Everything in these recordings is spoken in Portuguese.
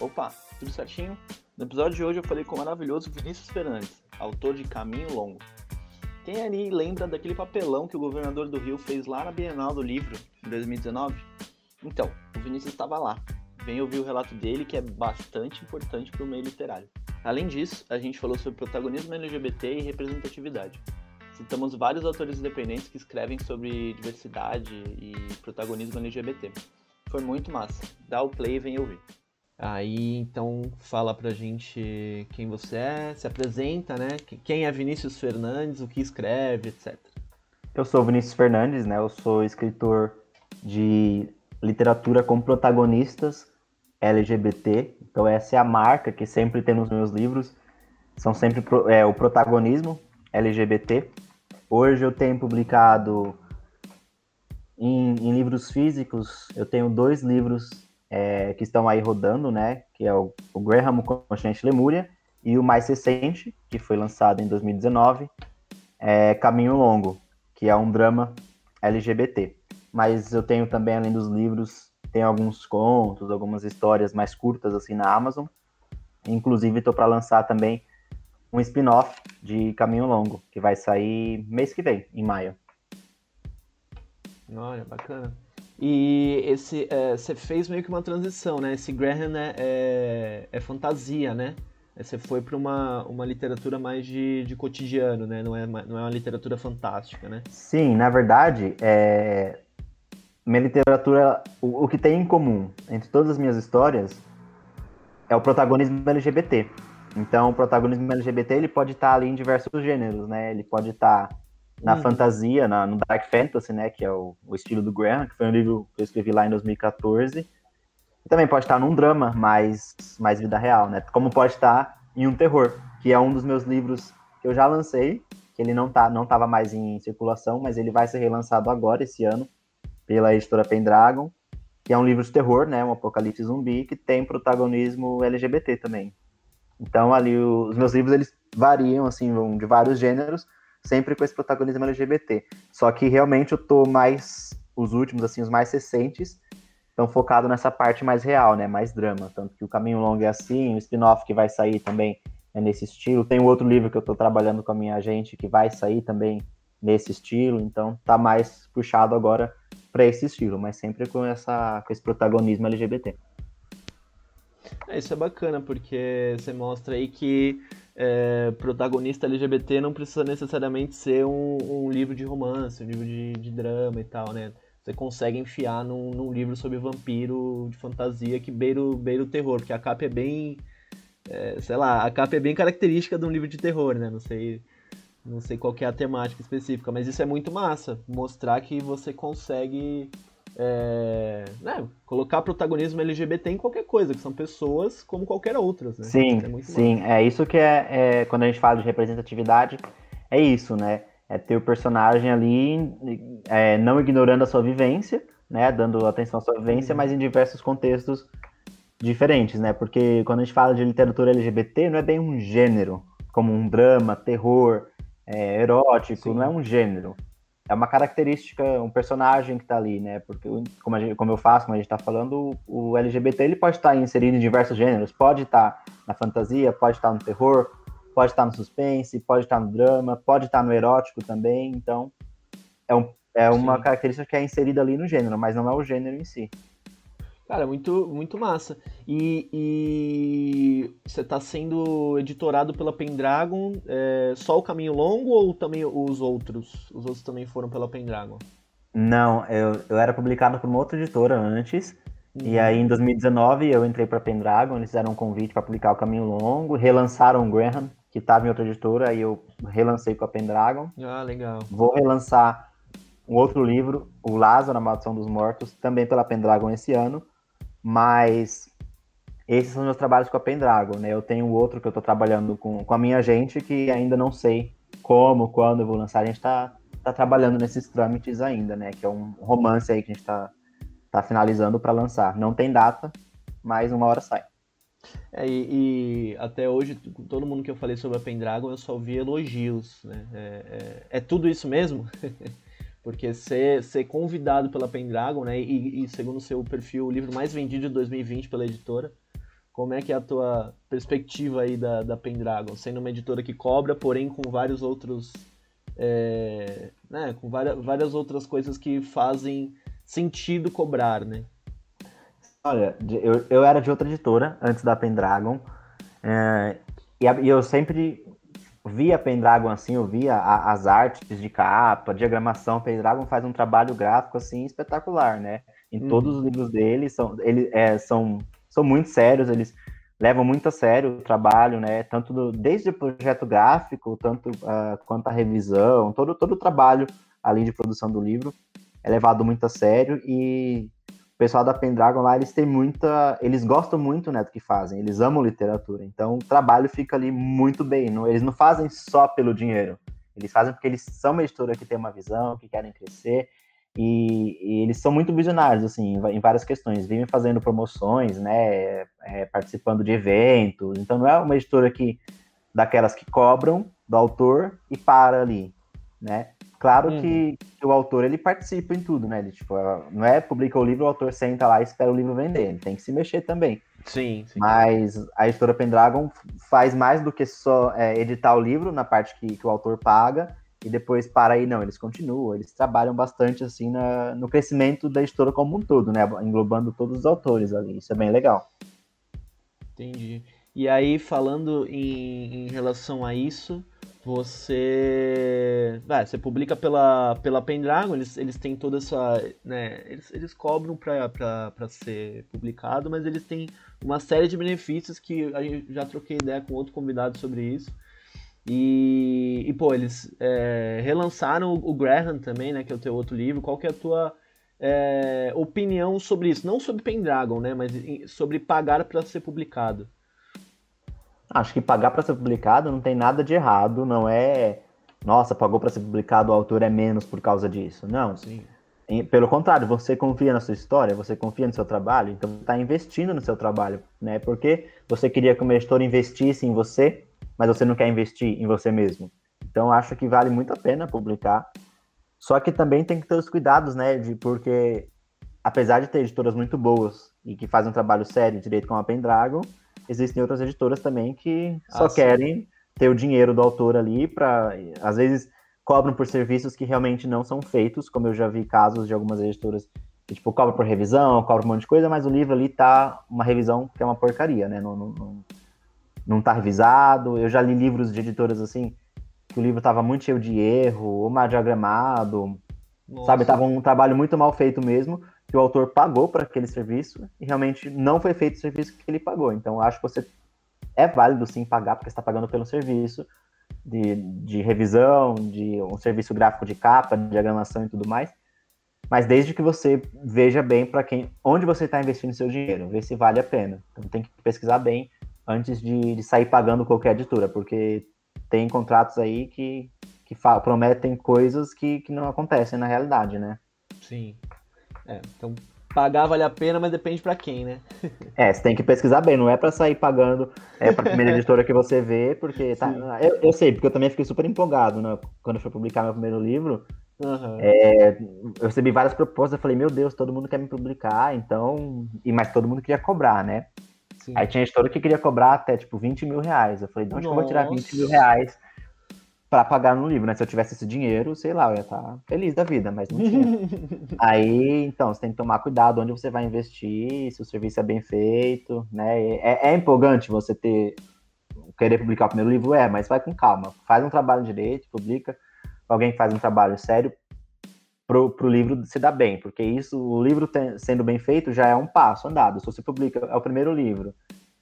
Opa, tudo certinho? No episódio de hoje eu falei com o maravilhoso Vinícius Fernandes, autor de Caminho Longo. Quem ali lembra daquele papelão que o governador do Rio fez lá na Bienal do Livro, em 2019? Então, o Vinícius estava lá. Vem ouvir o relato dele, que é bastante importante para o meio literário. Além disso, a gente falou sobre protagonismo LGBT e representatividade. Citamos vários autores independentes que escrevem sobre diversidade e protagonismo LGBT. Foi muito massa. Dá o play e vem ouvir. Aí, então, fala pra gente quem você é, se apresenta, né? Quem é Vinícius Fernandes, o que escreve, etc. Eu sou Vinícius Fernandes, né? Eu sou escritor de literatura com protagonistas LGBT. Então, essa é a marca que sempre tem nos meus livros. São sempre é, o protagonismo LGBT. Hoje eu tenho publicado em, em livros físicos, eu tenho dois livros é, que estão aí rodando, né? Que é o, o Graham Consciente Lemúria e o mais recente, que foi lançado em 2019, é Caminho Longo, que é um drama LGBT. Mas eu tenho também, além dos livros, tem alguns contos, algumas histórias mais curtas assim na Amazon. Inclusive, estou para lançar também um spin-off de Caminho Longo, que vai sair mês que vem, em maio. Olha, bacana. E esse, é, você fez meio que uma transição, né? Esse Graham é, é, é fantasia, né? Você foi para uma, uma literatura mais de, de cotidiano, né? Não é, não é uma literatura fantástica, né? Sim, na verdade, é... minha literatura, o, o que tem em comum entre todas as minhas histórias é o protagonismo LGBT. Então, o protagonismo LGBT ele pode estar ali em diversos gêneros, né? Ele pode estar na uhum. fantasia, na, no Dark Fantasy, né? Que é o, o, estilo do Graham, que foi um livro que eu escrevi lá em 2014. E também pode estar num drama mais, mais vida real, né? Como pode estar em um terror, que é um dos meus livros que eu já lancei, que ele não tá, não estava mais em circulação, mas ele vai ser relançado agora, esse ano, pela editora Pendragon, que é um livro de terror, né? Um apocalipse zumbi, que tem protagonismo LGBT também. Então ali os meus livros eles variam assim, vão de vários gêneros, sempre com esse protagonismo LGBT. Só que realmente eu tô mais os últimos assim, os mais recentes, estão focado nessa parte mais real, né, mais drama, tanto que o Caminho Longo é assim, o spin-off que vai sair também é nesse estilo. Tem um outro livro que eu tô trabalhando com a minha agente que vai sair também nesse estilo, então tá mais puxado agora para esse estilo, mas sempre com essa com esse protagonismo LGBT. É, isso é bacana, porque você mostra aí que é, protagonista LGBT não precisa necessariamente ser um, um livro de romance, um livro de, de, drama e tal, né? Você consegue enfiar num, num, livro sobre vampiro de fantasia que beira, beira o terror, porque a capa é bem. É, sei lá, a capa é bem característica de um livro de terror, né? Não sei, não sei qual é a temática específica, mas isso é muito massa. Mostrar que você consegue é, né, colocar protagonismo LGBT em qualquer coisa, que são pessoas como qualquer outras, né? Sim, é sim, é isso que é, é, quando a gente fala de representatividade, é isso, né? É ter o personagem ali é, não ignorando a sua vivência, né? Dando atenção à sua vivência, uhum. mas em diversos contextos diferentes, né? Porque quando a gente fala de literatura LGBT, não é bem um gênero, como um drama, terror, é, erótico, sim. não é um gênero é uma característica, um personagem que está ali, né? Porque, como, gente, como, eu faço, como a gente está falando, o, o, LGBT ele pode estar inserido em diversos gêneros. Pode estar na fantasia, pode estar no terror, pode estar no suspense, pode estar no drama, pode estar no erótico também. Então, é, um, é uma Sim. característica que é inserida ali no gênero, mas não é o gênero em si. Cara, muito, muito massa. E, e você está sendo editorado pela Pendragon, é, só o Caminho Longo ou também os outros? Os outros também foram pela Pendragon? Não, eu, eu era publicado por uma outra editora antes. Uhum. E aí em 2019 eu entrei para Pendragon, eles fizeram um convite para publicar o Caminho Longo, relançaram o Graham, que estava em outra editora, aí eu relancei com a Pendragon. Ah, legal. Vou relançar um outro livro, o Lázaro, a Maldição dos Mortos, também pela Pendragon esse ano. Mas esses são meus trabalhos com a Pendragon, né? Eu tenho outro que eu estou trabalhando com, com a minha gente que ainda não sei como, quando eu vou lançar. A gente está tá trabalhando nesses trâmites ainda, né? Que é um romance aí que a gente está tá finalizando para lançar. Não tem data, mas uma hora sai. É, e, e, até hoje, todo mundo que eu falei sobre a Pendragon, eu só vi elogios, né? É, é, é tudo isso mesmo? Porque ser, ser convidado pela Pendragon, né? E, e segundo o seu perfil, o livro mais vendido de 2020 pela editora. Como é que é a tua perspectiva aí da, da Pendragon, sendo uma editora que cobra, porém com vários outros, é, né, com várias, várias outras coisas que fazem sentido cobrar, né? Olha, eu, eu era de outra editora antes da Pendragon, é, e, e eu sempre via Pendragon assim, eu via a, as artes de capa, diagramação, Pendragon faz um trabalho gráfico assim espetacular, né? Em uhum. todos os livros dele são, ele, é, são, são muito sérios, eles levam muito a sério o trabalho, né? Tanto do, desde o projeto gráfico, tanto uh, quanto a revisão, todo, todo o trabalho ali de produção do livro é levado muito a sério e o pessoal da Pendragon lá, eles têm muita. Eles gostam muito né, do que fazem, eles amam literatura. Então o trabalho fica ali muito bem. Não, eles não fazem só pelo dinheiro. Eles fazem porque eles são uma editora que tem uma visão, que querem crescer. E, e eles são muito visionários, assim, em várias questões. Vivem fazendo promoções, né? É, participando de eventos. Então não é uma editora que daquelas que cobram do autor e para ali, né? Claro uhum. que, que, o autor ele participa em tudo, né? Ele, tipo, não é publica o livro, o autor senta lá e espera o livro vender. Ele tem que se mexer também. Sim. sim. Mas a editora Pendragon faz mais do que só é, editar o livro na parte que, que o autor paga e depois para aí, não. Eles continuam, eles trabalham bastante assim na, no crescimento da editora como um todo, né? Englobando todos os autores ali. Isso é bem legal. Entendi. E aí, falando em, em relação a isso, você vai, você publica pela, pela Pendragon, eles, eles têm toda essa, né, eles, eles cobram para ser publicado, mas eles têm uma série de benefícios que a gente já troquei ideia com outro convidado sobre isso. E, e pô, eles é, relançaram o, o Graham também, né, que é o teu outro livro. Qual que é a tua é, opinião sobre isso? Não sobre Pendragon, né, mas sobre pagar para ser publicado. Acho que pagar para ser publicado não tem nada de errado, não é. Nossa, pagou para ser publicado, o autor é menos por causa disso. Não. Sim. Pelo contrário, você confia na sua história, você confia no seu trabalho, então você está investindo no seu trabalho, né? Porque você queria que o editor investisse em você, mas você não quer investir em você mesmo. Então acho que vale muito a pena publicar. Só que também tem que ter os cuidados, né? De, porque apesar de ter editoras muito boas e que fazem um trabalho sério direito com a Pendragon, existem outras editoras também que só ah, querem sim. ter o dinheiro do autor ali para às vezes cobram por serviços que realmente não são feitos, como eu já vi casos de algumas editoras que tipo cobram por revisão, cobram um monte de coisa, mas o livro ali tá uma revisão que é uma porcaria, né? Não, não, não, não tá revisado. Eu já li livros de editoras assim que o livro tava muito cheio de erro, ou mal diagramado, Nossa. sabe? Tava um trabalho muito mal feito mesmo que o autor pagou para aquele serviço e realmente não foi feito o serviço que ele pagou. Então, acho que você é válido sim pagar, porque está pagando pelo serviço de, de revisão, de um serviço gráfico de capa, de diagramação e tudo mais. Mas desde que você veja bem para quem, onde você está investindo seu dinheiro, ver se vale a pena. Então tem que pesquisar bem antes de, de sair pagando qualquer editora, porque tem contratos aí que, que prometem coisas que, que não acontecem na realidade, né? Sim. É, então pagar vale a pena, mas depende para quem, né? É, você tem que pesquisar bem, não é para sair pagando é para primeira editora que você vê, porque tá, eu, eu, sei, porque eu também fiquei super empolgado né, quando eu fui publicar meu primeiro livro. Uhum. É, eu recebi várias propostas, eu falei, meu Deus, todo mundo quer me publicar, então. E, mas todo mundo queria cobrar, né? Sim. Aí tinha editora que queria cobrar até tipo 20 mil reais. Eu falei, de onde que eu vou tirar 20 mil reais para pagar no livro, né? Se eu tivesse esse dinheiro, sei lá, eu ia estar tá feliz da vida, mas não tinha. Aí, então, você tem que tomar cuidado onde você vai investir, se o serviço é bem feito, né? É, é empolgante você ter querer publicar o primeiro livro, é, mas vai com calma. Faz um trabalho direito, publica. Alguém que faz um trabalho sério pro, pro livro se dar bem, porque isso, o livro tem, sendo bem feito já é um passo andado. Se você publica, é o primeiro livro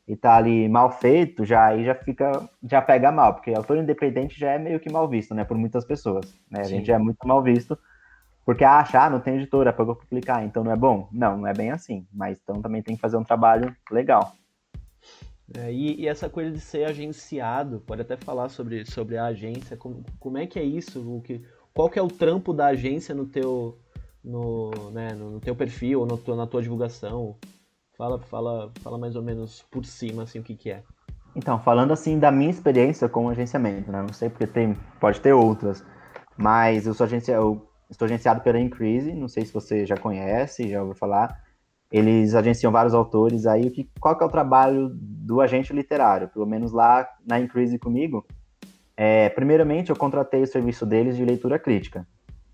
e tá ali mal feito, já aí já fica, já pega mal, porque autor independente já é meio que mal visto, né, por muitas pessoas, né? A gente já é muito mal visto porque acha, ah, não tem editora para eu publicar, então não é bom. Não, não é bem assim, mas então também tem que fazer um trabalho legal. É, e, e, essa coisa de ser agenciado, pode até falar sobre, sobre a agência, como, como é que é isso? O que, qual que é o trampo da agência no teu, no, né, no, no teu perfil, ou na tua divulgação? Fala, fala, fala mais ou menos por cima, assim, o que que é. Então, falando assim da minha experiência com agenciamento, né? Não sei porque tem, pode ter outras, mas eu sou agencia, eu estou agenciado pela Increase, não sei se você já conhece, já ouviu falar. eles agenciam vários autores aí. Que, qual que é o trabalho do agente literário? Pelo menos lá na Increase comigo. É, primeiramente, eu contratei o serviço deles de leitura crítica.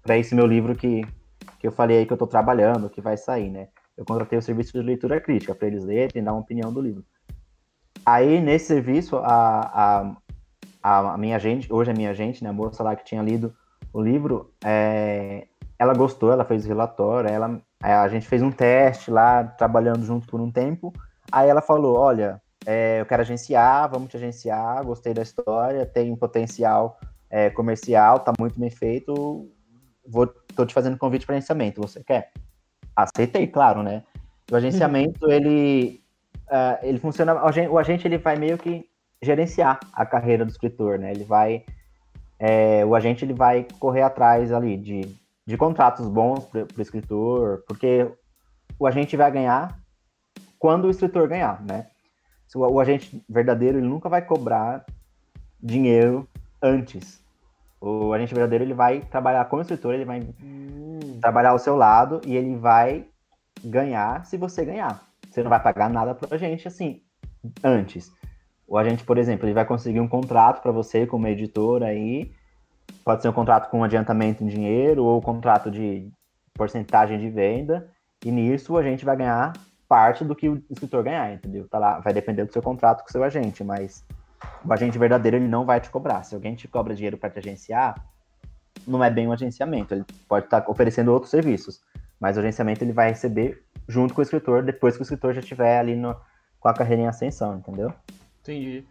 Para esse meu livro que, que eu falei aí que eu estou trabalhando, que vai sair, né? Eu contratei o serviço de leitura crítica para eles lerem e dar uma opinião do livro. Aí, nesse serviço, a, a, a minha agente, hoje a minha agente, né, a moça lá que tinha lido o livro, é, ela gostou, ela fez o relatório, ela, a gente fez um teste lá, trabalhando junto por um tempo. Aí ela falou: Olha, é, eu quero agenciar, vamos te agenciar, gostei da história, tem um potencial é, comercial, tá muito bem feito, vou, tô te fazendo convite para agenciamento, você quer? Aceitei, claro, né? O agenciamento, uhum. ele, uh, ele funciona, o agente, ele vai meio que gerenciar a carreira do escritor, né? Ele vai, é, o agente ele vai correr atrás ali de de contratos bons para o escritor, porque o agente vai ganhar quando o escritor ganhar, né? O, o agente verdadeiro ele nunca vai cobrar dinheiro antes. O agente verdadeiro ele vai trabalhar com o escritor, ele vai hum. trabalhar ao seu lado e ele vai ganhar se você ganhar. Você não vai pagar nada para a gente assim antes. O agente, por exemplo, ele vai conseguir um contrato para você como editor aí Pode ser um contrato com adiantamento em dinheiro ou um contrato de porcentagem de venda. E nisso a gente vai ganhar parte do que o escritor ganhar, entendeu? Tá lá, vai depender do seu contrato com o seu agente, mas o agente verdadeiro ele não vai te cobrar. Se alguém te cobra dinheiro para te agenciar, não é bem um agenciamento. Ele pode estar tá oferecendo outros serviços, mas o agenciamento ele vai receber junto com o escritor depois que o escritor já estiver ali no, com a carreira em ascensão, entendeu? Entendi.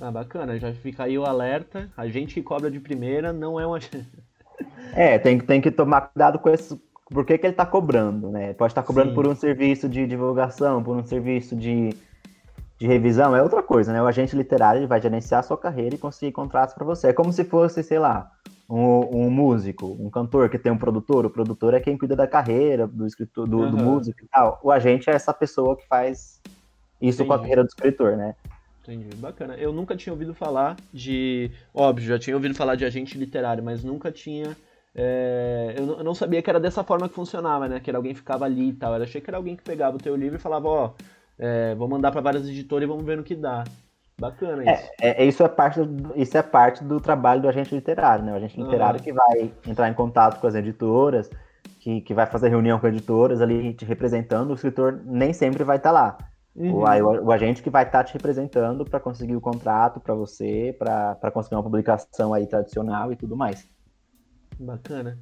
Ah, bacana, já fica aí o alerta. A gente que cobra de primeira não é uma. é, tem, tem que tomar cuidado com esse. Por que, que ele está cobrando, né? Pode estar tá cobrando Sim. por um serviço de divulgação, por um serviço de, de revisão, é outra coisa, né? O agente literário ele vai gerenciar a sua carreira e conseguir contratos para você. É como se fosse, sei lá, um, um, músico, um cantor que tem um produtor. O produtor é quem cuida da carreira do escritor, do, uhum. do músico e tal. O agente é essa pessoa que faz isso Entendi. com a carreira do escritor, né? Entendi, bacana. Eu nunca tinha ouvido falar de. Óbvio, já tinha ouvido falar de agente literário, mas nunca tinha. É... Eu, não sabia que era dessa forma que funcionava, né? Que era alguém que ficava ali e tal. Eu achei que era alguém que pegava o teu livro e falava, ó, é, vou mandar para várias editoras e vamos ver no que dá. Bacana é, isso. É, é, isso, é parte do, isso é parte do trabalho do agente literário, né? O agente literário ah. que vai entrar em contato com as editoras, que, que vai fazer reunião com editoras ali te representando. O escritor nem sempre vai estar lá. Uhum. O, o, agente que vai estar tá te representando para conseguir o contrato para você, para conseguir uma publicação aí tradicional e tudo mais. Bacana.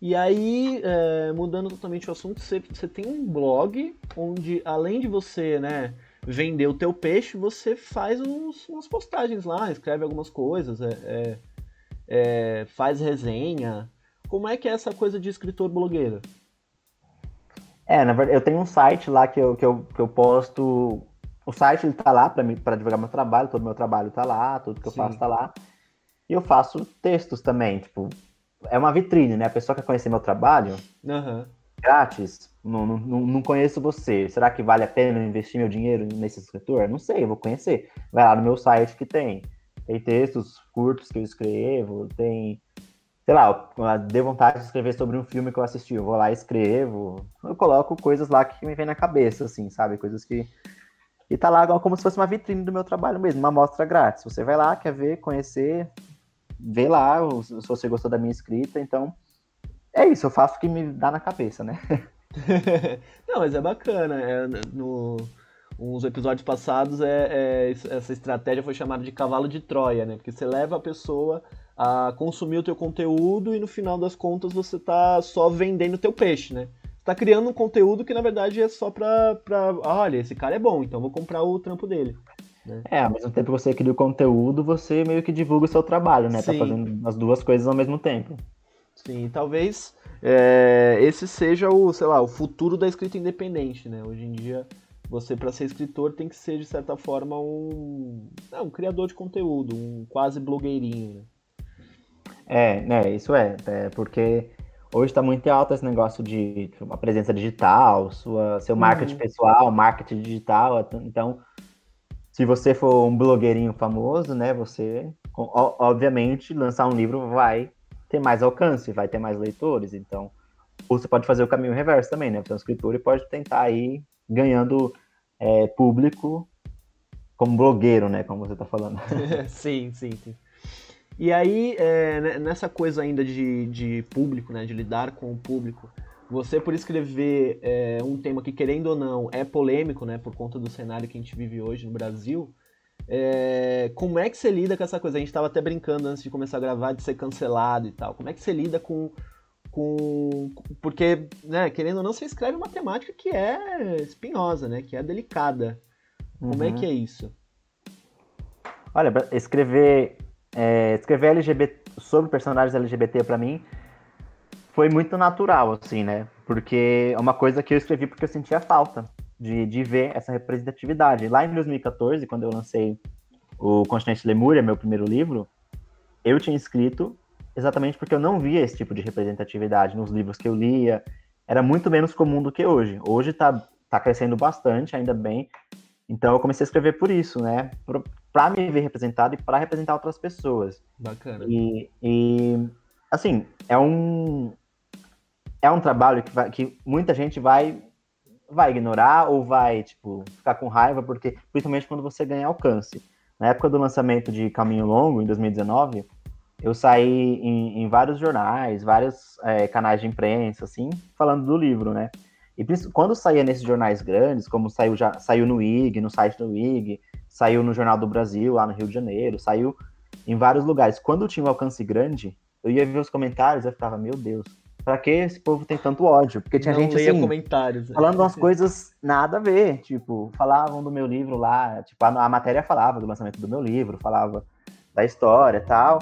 E aí, é, mudando totalmente o assunto, você, você tem um blog onde, além de você, né, vender o teu peixe, você faz uns, umas postagens lá, escreve algumas coisas, é, é, é faz resenha. Como é que é essa coisa de escritor blogueiro? É, na verdade, eu tenho um site lá que eu, que eu, que eu posto. O site ele tá lá para divulgar meu trabalho, todo meu trabalho tá lá, tudo que eu Sim. faço tá lá. E eu faço textos também, tipo, é uma vitrine, né? A pessoa quer conhecer meu trabalho uhum. grátis, não, não, não conheço você. Será que vale a pena investir meu dinheiro nesse escritor? Não sei, eu vou conhecer. Vai lá no meu site que tem. Tem textos curtos que eu escrevo, tem sei lá, deu vontade de escrever sobre um filme que eu assisti, eu vou lá e escrevo, eu coloco coisas lá que me vem na cabeça, assim, sabe? Coisas que. E tá lá como se fosse uma vitrine do meu trabalho mesmo, uma amostra grátis. Você vai lá, quer ver, conhecer, vê lá se você gostou da minha escrita, então. É isso, eu faço o que me dá na cabeça, né? Não, mas é bacana. É, no, uns episódios passados, é, é, essa estratégia foi chamada de cavalo de Troia, né? Porque você leva a pessoa a consumir o teu conteúdo e no final das contas você tá só vendendo o teu peixe, né? Você tá criando um conteúdo que na verdade é só pra, pra ah, olha, esse cara é bom, então vou comprar o trampo dele. Né? É, ao mesmo tempo que você cria o conteúdo, você meio que divulga o seu trabalho, né? Tá Sim. Tá fazendo as duas coisas ao mesmo tempo. Sim, talvez é, esse seja o, sei lá, o futuro da escrita independente, né? Hoje em dia, você para ser escritor tem que ser de certa forma um, é, um criador de conteúdo, um quase blogueirinho, né? É, né, isso é, é porque hoje está muito alto esse negócio de uma presença digital, sua, seu marketing uhum. pessoal, marketing digital. Então, se você for um blogueirinho famoso, né, você, obviamente, lançar um livro vai ter mais alcance, vai ter mais leitores. Então, você pode fazer o caminho reverso também, né? Você é um escritor e pode tentar ir ganhando é, público como blogueiro, né? Como você está falando. sim, sim, sim. E aí, é, nessa coisa ainda de, de público, né? De lidar com o público, você, por escrever é, um tema que, querendo ou não, é polêmico, né? Por conta do cenário que a gente vive hoje no Brasil, é, como é que você lida com essa coisa? A gente estava até brincando antes de começar a gravar de ser cancelado e tal. Como é que você lida com. com porque, né, querendo ou não, você escreve uma temática que é espinhosa, né? Que é delicada. Como é uhum. é que é isso? Olha, escrever, é, escrever LGBT, sobre personagens LGBT para mim foi muito natural, assim, né? Porque é uma coisa que eu escrevi porque eu sentia falta de, de ver essa representatividade. Lá em 2014, quando eu lancei o Continente Lemúria, meu primeiro livro, eu tinha escrito exatamente porque eu não via esse tipo de representatividade nos livros que eu lia. Era muito menos comum do que hoje. Hoje tá, tá crescendo bastante, ainda bem. Então eu comecei a escrever por isso, né? Para me ver representado e para representar outras pessoas. Bacana. E, e assim, é um, é um trabalho que, vai, que muita gente vai vai ignorar ou vai, tipo, ficar com raiva, porque principalmente quando você ganha alcance. Na época do lançamento de Caminho Longo, em 2019, eu saí em, em vários jornais, vários é, canais de imprensa, assim, falando do livro, né? E quando saía nesses jornais grandes, como saiu, já, saiu no IG, no site do IG, saiu no Jornal do Brasil, lá no Rio de Janeiro, saiu em vários lugares. Quando tinha um alcance grande, eu ia ver os comentários, eu ficava, meu Deus, Pra que esse povo tem tanto ódio? Porque tinha não gente assim, comentários, né? falando umas coisas nada a ver. Tipo, falavam do meu livro lá, tipo, a, a matéria falava do lançamento do meu livro, falava da história e tal.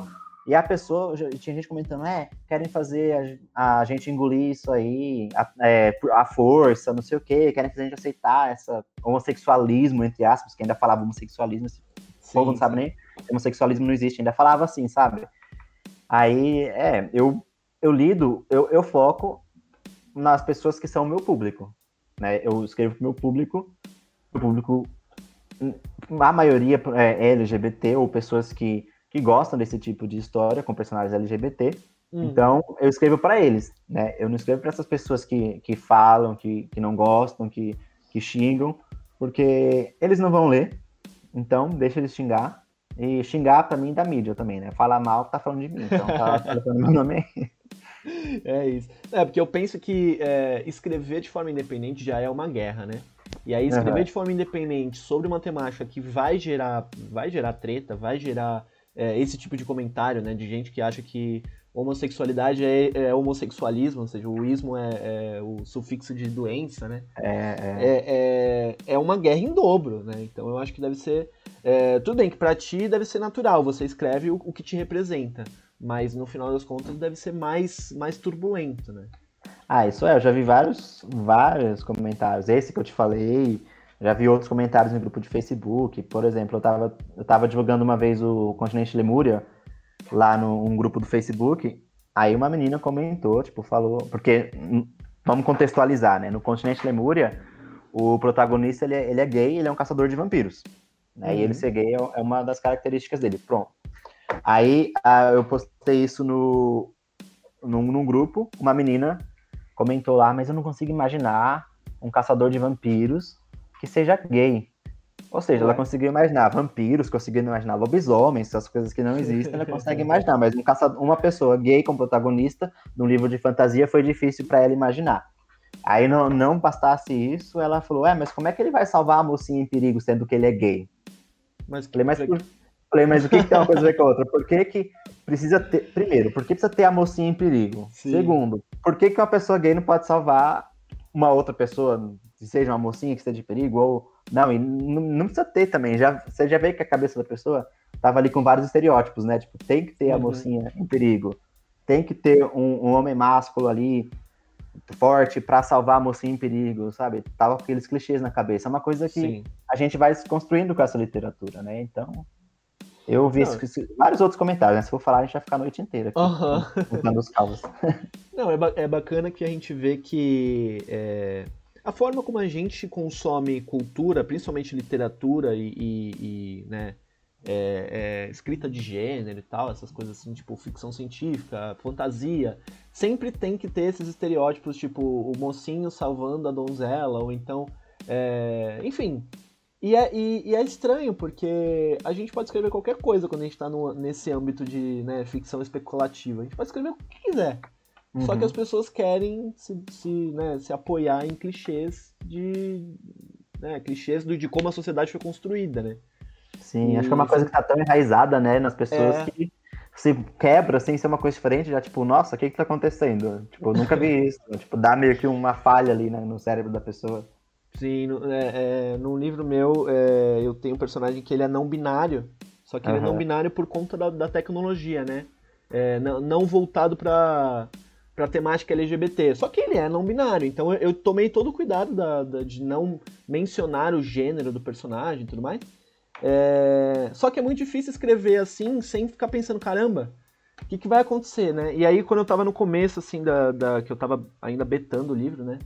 E a pessoa, tinha gente comentando, é, querem fazer a, a gente engolir isso aí, a, é, a, força, não sei o quê, querem fazer a gente aceitar essa homossexualismo, entre aspas, que ainda falava homossexualismo, esse povo não sabe nem, homossexualismo não existe, ainda falava assim, sabe? Aí, é, eu eu lido, eu, eu foco nas pessoas que são o meu público. Né? Eu escrevo para o meu público, o público, a maioria é LGBT ou pessoas que, que gostam desse tipo de história com personagens LGBT. Hum. Então, eu escrevo para eles, né? Eu não escrevo para essas pessoas que, que falam, que, que não gostam, que, que xingam, porque eles não vão ler. Então, deixa eles xingar. E xingar para mim da mídia também, né? Falar mal tá falando de mim. Então, tá colocando meu nome aí. É isso. É, porque eu penso que é, escrever de forma independente já é uma guerra, né? E aí escrever uhum. de forma independente sobre uma temática que vai gerar, vai gerar treta, vai gerar é, esse tipo de comentário, né? De gente que acha que homossexualidade é, é homossexualismo, ou seja, o ismo é, é, o sufixo de doença, né? É, é. é, é, é uma guerra em dobro, né? Então eu acho que deve ser. É, tudo bem que para ti deve ser natural, você escreve o, o que te representa mas no final das contas deve ser mais, mais turbulento, né? Ah, isso é, eu já vi vários, vários comentários. Esse que eu te falei, já vi outros comentários no grupo de Facebook. Por exemplo, eu estava eu tava divulgando uma vez o Continente Lemúria lá num grupo do Facebook. Aí uma menina comentou, tipo, falou. Porque, hum, vamos contextualizar, né? No Continente Lemúria, o protagonista ele é, ele é gay, ele é um caçador de vampiros. Né? Uhum. E ele ser gay é, é uma das características dele. Pronto. Aí uh, eu postei isso no, num, num grupo, uma menina comentou lá, mas eu não consigo imaginar um caçador de vampiros que seja gay. Ou seja, ela conseguiu imaginar vampiros, conseguiu imaginar lobisomens, essas coisas que não existem, ela consegue imaginar, mas um caçador, uma pessoa gay como protagonista de um livro de fantasia foi difícil para ela imaginar. Aí não, não bastasse isso, ela falou: É, mas como é que ele vai salvar a mocinha em perigo sendo que ele é gay? Mas, Falei, mas por, Falei, mas o que, que tem uma coisa a ver com a outra? Por que, que precisa ter. Primeiro, por que precisa ter a mocinha em perigo? Sim. Segundo, por que, que uma pessoa gay não pode salvar uma outra pessoa, seja uma mocinha que esteja em perigo? Ou. Não, e não, não precisa ter também. Já, você já vê que a cabeça da pessoa tava ali com vários estereótipos, né? Tipo, tem que ter a uhum. mocinha em perigo. Tem que ter um, um homem másculo ali forte para salvar a mocinha em perigo, sabe? Tava com aqueles clichês na cabeça. É uma coisa que Sim. a gente vai se construindo com essa literatura, né? Então, eu vi vários outros comentários, né? Se for falar, a gente vai ficar a noite inteira aqui, uhum. os calvos. Não, é, ba é bacana que a gente vê que é, a forma como a gente consome cultura, principalmente literatura e, e, e né, é, é, escrita de gênero e tal, essas coisas assim, tipo ficção científica, fantasia, sempre tem que ter esses estereótipos, tipo o mocinho salvando a donzela, ou então, é, enfim. E é, e, e é, estranho, porque a gente pode escrever qualquer coisa quando a gente está nesse âmbito de né, ficção especulativa. A gente pode escrever o que quiser. Uhum. Só que uhum. as pessoas querem se, se, né, se apoiar em clichês de. Né, clichês do, de como a sociedade foi construída, né? Sim, e... acho que é uma coisa que tá tão enraizada, né, nas pessoas é. que se quebra sem ser uma coisa diferente, já tipo, nossa, o que que tá acontecendo? Tipo, eu nunca vi isso. tipo, dá meio que uma falha ali né, no cérebro da pessoa. Sim, no, é, é, livro meu é, eu tenho um personagem que ele é não binário, só que uhum. ele é não binário por conta da, da tecnologia, né? É, não, não voltado para para temática LGBT. Só que ele é não binário, então eu, eu tomei todo o cuidado da, da, de não mencionar o gênero do personagem e tudo mais. É... Só que é muito difícil escrever assim sem ficar pensando, caramba, o que, que vai acontecer, né? E aí, quando eu tava no começo, assim, da, da que eu tava ainda betando o livro, né?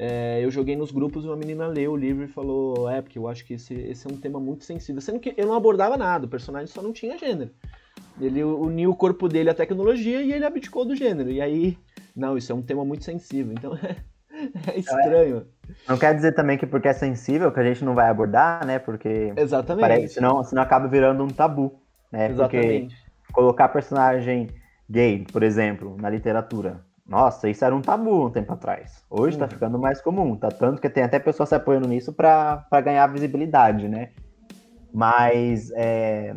É, eu joguei nos grupos e uma menina leu o livro e falou: É, porque eu acho que esse, esse é um tema muito sensível. Sendo que eu não abordava nada, o personagem só não tinha gênero. Ele uniu o corpo dele à tecnologia e ele abdicou do gênero. E aí, não, isso é um tema muito sensível. Então é, é estranho. Não quer dizer também que porque é sensível que a gente não vai abordar, né? Porque. Exatamente. Parece, senão, senão acaba virando um tabu. Né? Exatamente. Porque colocar personagem gay, por exemplo, na literatura. Nossa, isso era um tabu um tempo atrás. Hoje está uhum. ficando mais comum. Tá tanto que tem até pessoas se apoiando nisso para ganhar visibilidade, né? Mas é,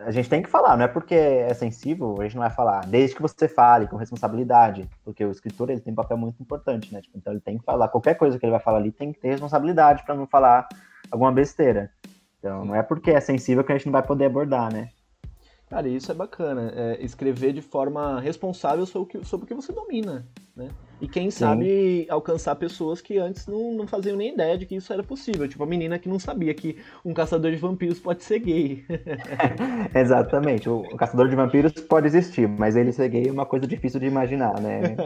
a gente tem que falar, não é porque é sensível, a gente não vai falar. Desde que você fale com responsabilidade, porque o escritor ele tem um papel muito importante, né? Tipo, então ele tem que falar, qualquer coisa que ele vai falar ali tem que ter responsabilidade para não falar alguma besteira. Então não é porque é sensível que a gente não vai poder abordar, né? Cara, isso é bacana. É escrever de forma responsável sobre o que, sobre o que você domina, né? E quem Sim. sabe alcançar pessoas que antes não, não faziam nem ideia de que isso era possível. Tipo a menina que não sabia que um caçador de vampiros pode ser gay. Exatamente. O, o, caçador de vampiros pode existir, mas ele ser gay é uma coisa difícil de imaginar, né?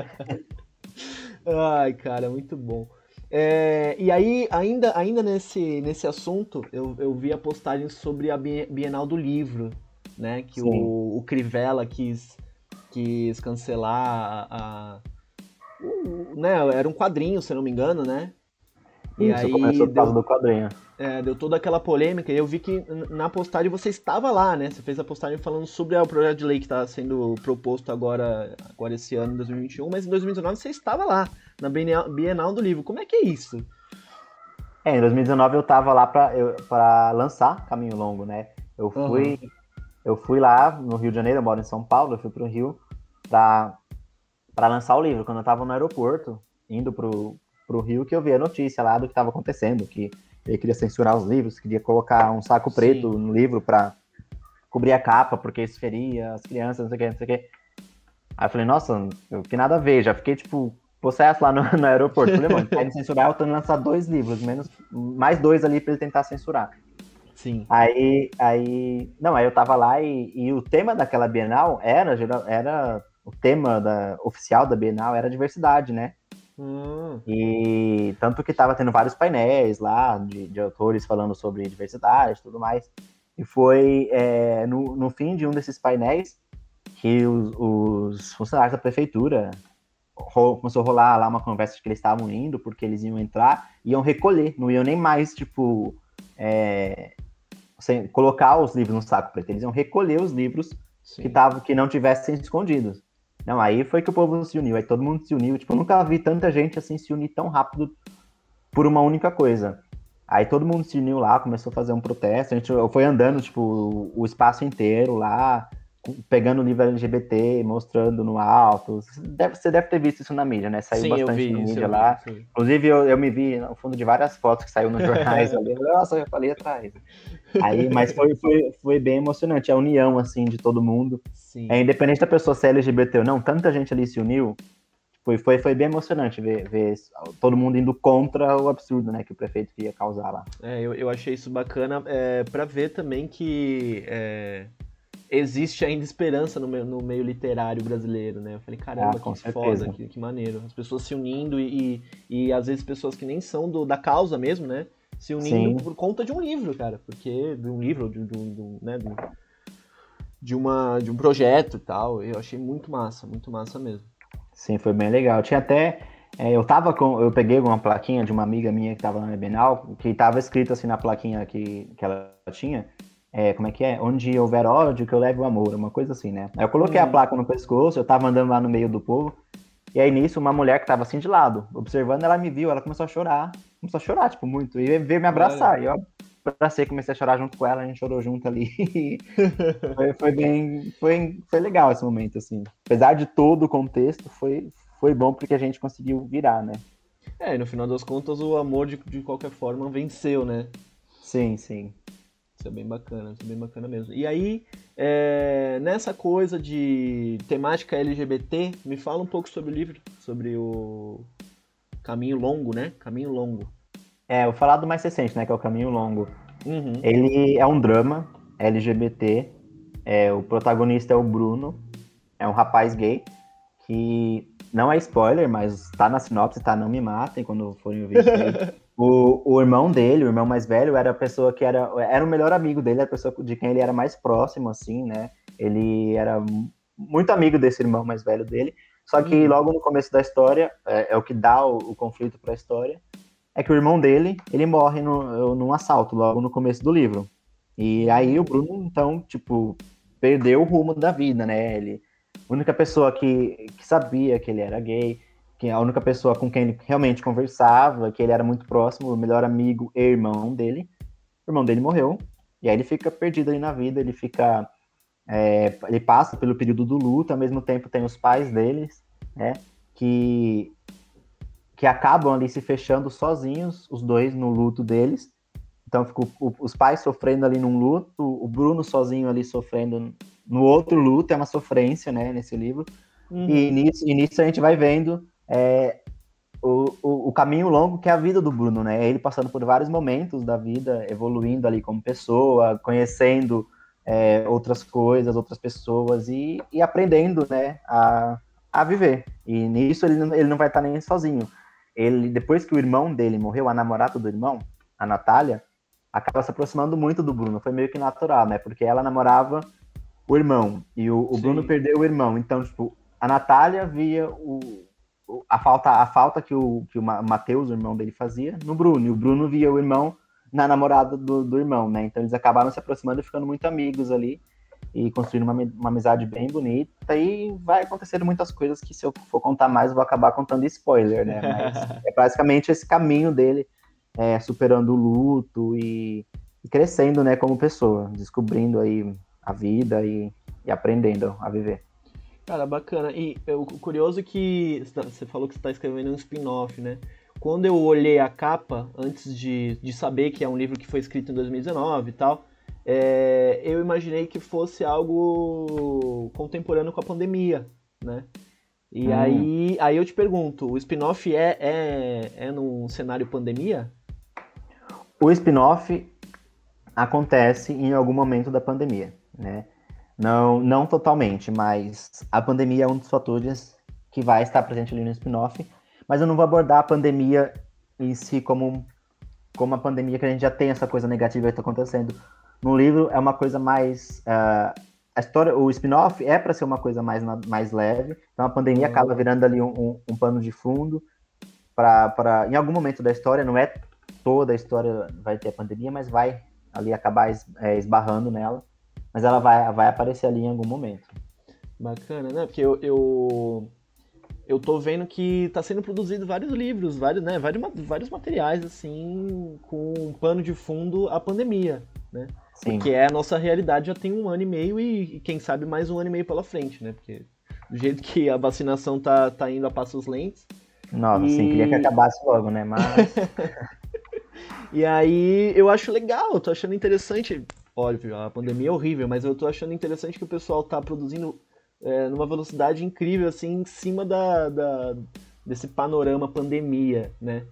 Ai, cara, muito bom. É, e aí, ainda, ainda nesse, nesse assunto, eu, eu vi a postagem sobre a Bienal do Livro, né? Que o, o, Crivella quis, quis cancelar a, a o, né? Era um quadrinho, se não me engano, né? E Isso, aí começou por causa do quadrinho. É, deu toda aquela polêmica e eu vi que na postagem você estava lá, né? Você fez a postagem falando sobre o projeto de lei que está sendo proposto agora, agora esse ano, 2021, mas em 2019 você estava lá, na Bienal do Livro. Como é que é isso? É, em 2019 eu estava lá para lançar Caminho Longo, né? Eu fui, uhum. Eu fui lá no Rio de Janeiro, eu moro em São Paulo, eu fui para o Rio para lançar o livro. Quando eu estava no aeroporto, indo pro, pro Rio, que eu vi a notícia lá do que estava acontecendo, que ele queria censurar os livros, queria colocar um saco preto Sim. no livro para cobrir a capa, porque isso feria as crianças, não sei o que, não sei o que. Aí eu falei, nossa, eu que nada a ver, já fiquei tipo possesso lá no, no aeroporto. Falei, mano, quer censurar, eu tô lançar dois livros, menos mais dois ali para ele tentar censurar. Sim. Aí, aí, não, aí eu tava lá e, e o tema daquela Bienal era, era o tema da, oficial da Bienal era diversidade, né? Hum. E tanto que estava tendo vários painéis lá de, de, autores falando sobre diversidade e tudo mais. E foi é, no, no fim de um desses painéis que os, os funcionários da prefeitura começou a rolar lá uma conversa de que eles estavam indo porque eles iam entrar, iam recolher, não iam nem mais, tipo, é, sem, colocar os livros no saco preto, eles iam recolher os livros que, tavam, que não tivessem escondidos. Não, aí foi que o povo se uniu, aí todo mundo se uniu. Tipo, eu nunca vi tanta gente assim se unir tão rápido por uma única coisa. Aí todo mundo se uniu lá, começou a fazer um protesto. A gente foi andando, tipo, o espaço inteiro lá, pegando o livro LGBT, mostrando no alto. Você deve, você deve ter visto isso na mídia, né? Saiu sim, bastante na mídia lá. Vi, Inclusive, eu, eu me vi no fundo de várias fotos que saiu nos jornais ali. Nossa, eu falei atrás. Aí, mas foi, foi, foi bem emocionante, a união, assim, de todo mundo. Sim. É, independente da pessoa ser LGBT ou não, tanta gente ali se uniu. Foi, foi, foi bem emocionante ver, ver todo mundo indo contra o absurdo né, que o prefeito ia causar lá. É, eu, eu achei isso bacana é, para ver também que é, existe ainda esperança no meio, no meio literário brasileiro, né? Eu falei, caramba, ah, que certeza. foda, que, que maneiro. As pessoas se unindo e, e, e, às vezes pessoas que nem são do, da causa mesmo, né? se unindo Sim. por conta de um livro, cara. Porque de um livro, de, de, de, né, de, de, uma, de um projeto e tal. Eu achei muito massa, muito massa mesmo. Sim, foi bem legal. Tinha até. É, eu tava com. Eu peguei uma plaquinha de uma amiga minha que tava na Bienal, que tava escrito assim na plaquinha que, que ela tinha. É, como é que é? Onde houver ódio, que eu leve o amor, uma coisa assim, né? Aí eu coloquei uhum. a placa no pescoço, eu tava andando lá no meio do povo, e aí nisso uma mulher que tava assim de lado, observando, ela me viu, ela começou a chorar, começou a chorar, tipo, muito, e veio me abraçar, Olha. e eu abracei, comecei a chorar junto com ela, a gente chorou junto ali. foi, foi, bem, foi, foi legal esse momento, assim. Apesar de todo o contexto, foi, foi bom porque a gente conseguiu virar, né? É, e no final das contas o amor de, de qualquer forma venceu, né? Sim, sim. Isso é bem bacana, isso é bem bacana mesmo. E aí, é, nessa coisa de temática LGBT, me fala um pouco sobre o livro, sobre o Caminho Longo, né? Caminho Longo. É, vou falar do mais recente, né? Que é o Caminho Longo. Uhum. Ele é um drama LGBT. É, o protagonista é o Bruno. É um rapaz gay que não é spoiler, mas tá na sinopse, tá? Não me matem quando forem ouvir isso aí. O, o irmão dele, o irmão mais velho, era a pessoa que era, era o melhor amigo dele, a pessoa de quem ele era mais próximo, assim, né? Ele era muito amigo desse irmão mais velho dele. Só que uhum. logo no começo da história, é, é o que dá o, o conflito para a história, é que o irmão dele, ele morre no, num assalto, logo no começo do livro. E aí o Bruno, então, tipo, perdeu o rumo da vida, né? Ele, a única pessoa que, que sabia que ele era gay, que a única pessoa com quem ele realmente conversava, que ele era muito próximo, o melhor amigo e irmão dele. O irmão dele morreu, e aí ele fica perdido ali na vida, ele fica. É, ele passa pelo período do luto, ao mesmo tempo tem os pais deles, né? Que, que acabam ali se fechando sozinhos, os dois no luto deles. Então ficam os pais sofrendo ali num luto, o Bruno sozinho ali sofrendo no outro luto, é uma sofrência, né, nesse livro. Uhum. E, nisso, e nisso a gente vai vendo é, o, o, o, caminho longo que é a vida do Bruno, né? Ele passando por vários momentos da vida, evoluindo ali como pessoa, conhecendo é, outras coisas, outras pessoas e, e aprendendo, né, a, a viver. E nisso ele, ele não vai estar nem sozinho. Ele, depois que o irmão dele morreu, a namorada do irmão, a Natália, acaba se aproximando muito do Bruno. Foi meio que natural, né? Porque ela namorava o irmão e o, o Bruno perdeu o irmão. Então, tipo, a Natália via o, a falta, a falta que o, que o Matheus, o irmão dele, fazia no Bruno. E o Bruno via o irmão na namorada do, do irmão, né? Então eles acabaram se aproximando e ficando muito amigos ali e construindo uma, uma amizade bem bonita. E vai acontecendo muitas coisas que, se eu for contar mais, eu vou acabar contando spoiler, né? Mas é basicamente esse caminho dele, é, superando o luto e, e, crescendo, né, como pessoa, descobrindo aí a vida e, e aprendendo a viver. Cara, bacana. E o curioso é que você falou que você está escrevendo um spin-off, né? Quando eu olhei a capa, antes de, de saber que é um livro que foi escrito em 2019 e tal, é, eu imaginei que fosse algo contemporâneo com a pandemia, né? E hum. aí, aí eu te pergunto, o spin-off é, é, é num cenário pandemia? O spin-off acontece em algum momento da pandemia, né? Não, não totalmente, mas a pandemia é um dos fatores que vai estar presente ali no spin-off. Mas eu não vou abordar a pandemia em si como, como a pandemia que a gente já tem essa coisa negativa que está acontecendo. No livro é uma coisa mais. Uh, a história, o spin-off é para ser uma coisa mais, mais leve. Então a pandemia uhum. acaba virando ali um, um, um pano de fundo para. Em algum momento da história, não é toda a história vai ter a pandemia, mas vai ali acabar es, é, esbarrando nela mas ela vai, vai aparecer ali em algum momento. Bacana, né? Porque eu, eu, eu tô vendo que tá sendo produzido vários livros, vários, né? Vários, vários materiais, assim, com um pano de fundo a pandemia, né? Sim. Porque é a nossa realidade já tem um ano e meio e, e, quem sabe mais um ano e meio pela frente, né? Porque do jeito que a vacinação tá, tá indo a passos lentos. Nossa, e... sim, queria que acabasse logo, né? Mas. e aí eu acho legal, tô achando interessante óbvio, a pandemia é horrível, mas eu tô achando interessante que o pessoal tá produzindo é, numa velocidade incrível, assim, em cima da, da desse panorama pandemia, né?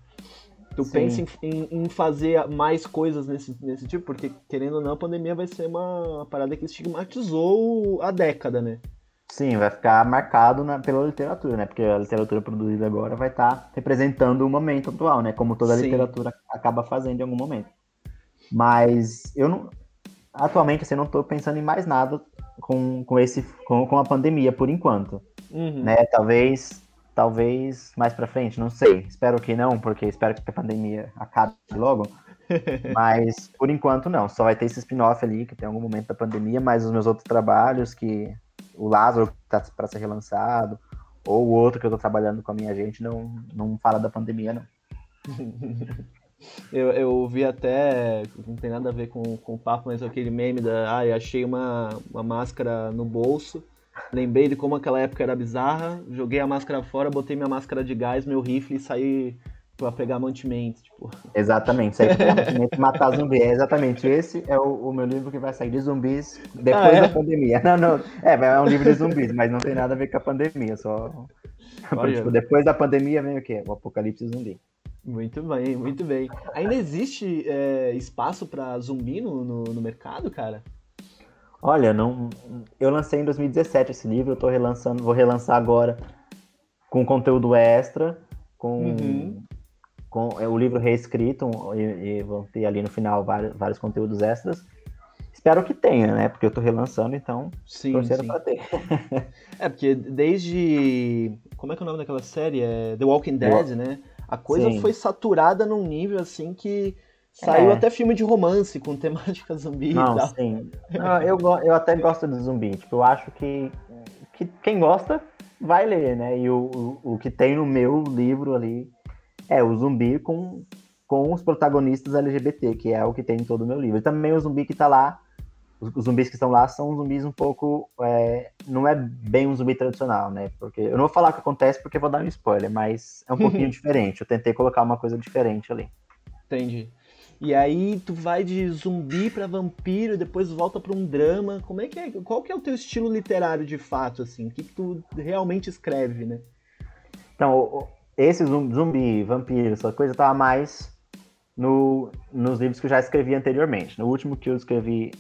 Tu Sim. pensa em, em, em, fazer mais coisas nesse, nesse tipo, porque, querendo ou não, a pandemia vai ser uma, parada que estigmatizou a década, né? Sim, vai ficar marcado na, pela literatura, né? Porque a literatura produzida agora vai estar tá representando o momento atual, né? Como toda literatura acaba fazendo em algum momento. Mas eu não. Atualmente, assim, não estou pensando em mais nada com, com, esse, com, com a pandemia, por enquanto. Uhum. Né? Talvez talvez mais para frente, não sei. Espero que não, porque espero que a pandemia acabe logo. mas por enquanto não, só vai ter esse spin-off ali que tem algum momento da pandemia, mas os meus outros trabalhos que o Lázaro tá para ser relançado, ou o outro que eu tô trabalhando com a minha gente não não fala da pandemia não. Eu, eu vi até, não tem nada a ver com, com o papo, mas aquele meme da, ah, achei uma, uma máscara no bolso, lembrei de como aquela época era bizarra, joguei a máscara fora, botei minha máscara de gás, meu rifle e saí pra pegar mantimento, tipo. Exatamente, sair pra pegar mantimento e matar zumbi. É exatamente, esse é o, o, meu livro que vai sair de zumbis depois ah, é? da pandemia. Não, não, é, é um livro de zumbis, mas não tem nada a ver com a pandemia, só... tipo, depois da pandemia vem o quê? O apocalipse zumbi. Muito bem, muito bem. Ainda existe é, espaço para zumbi no, no, no, mercado, cara? Olha, não. Eu lancei em 2017 esse livro, eu tô relançando, vou relançar agora com conteúdo extra, com, uhum. com é, o livro reescrito e, e vão ter ali no final vários, vários conteúdos extras. Espero que tenha, né? Porque eu tô relançando, então sim, torcendo sim. pra ter. é, porque desde. Como é que é o nome daquela série? É The Walking Dead, The... né? A coisa Sim. foi saturada num nível assim que saiu é. até filme de romance com temática zumbi Não, e tal. Sim. Não, eu, eu até gosto de zumbi. Tipo, eu acho que, que quem gosta vai ler, né? E o, o, o que tem no meu livro ali é o zumbi com, com os protagonistas LGBT, que é o que tem em todo o meu livro. E também o zumbi que tá lá os, zumbis que estão lá são zumbis um pouco. É, não é bem um zumbi tradicional, né? Porque eu não vou falar o que acontece porque vou dar um spoiler, mas é um pouquinho diferente. Eu tentei colocar uma coisa diferente ali. Entendi. E aí tu vai de zumbi para vampiro, depois volta para um drama. Como é que é? Qual que é o teu estilo literário de fato assim? O que, que tu realmente escreve, né? Então, esse zumbi, vampiro, essa coisa tava mais no, nos livros que eu já escrevi anteriormente. No último que eu escrevi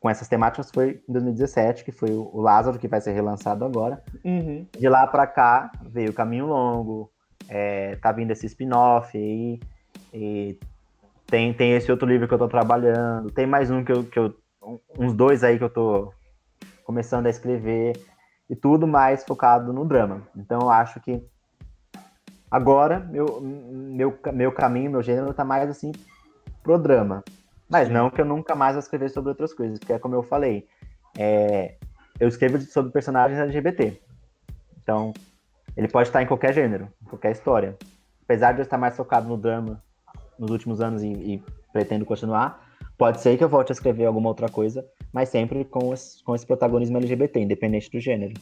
com essas temáticas foi em 2017, que foi o Lázaro, que vai ser relançado agora. Uhum. De lá para cá veio o Caminho Longo, é, tá vindo esse spin-off aí, e tem, tem esse outro livro que eu tô trabalhando, tem mais um que eu, que eu. uns dois aí que eu tô começando a escrever, e tudo mais focado no drama. Então eu acho que agora meu, meu, meu caminho, meu gênero tá mais assim pro drama. Mas não que eu nunca mais vou escrever sobre outras coisas, porque é como eu falei, é, eu escrevo sobre personagens LGBT. Então, ele pode estar em qualquer gênero, em qualquer história. Apesar de eu estar mais focado no drama nos últimos anos e, e pretendo continuar, pode ser que eu volte a escrever alguma outra coisa, mas sempre com, esse, com esse protagonismo LGBT, independente do gênero.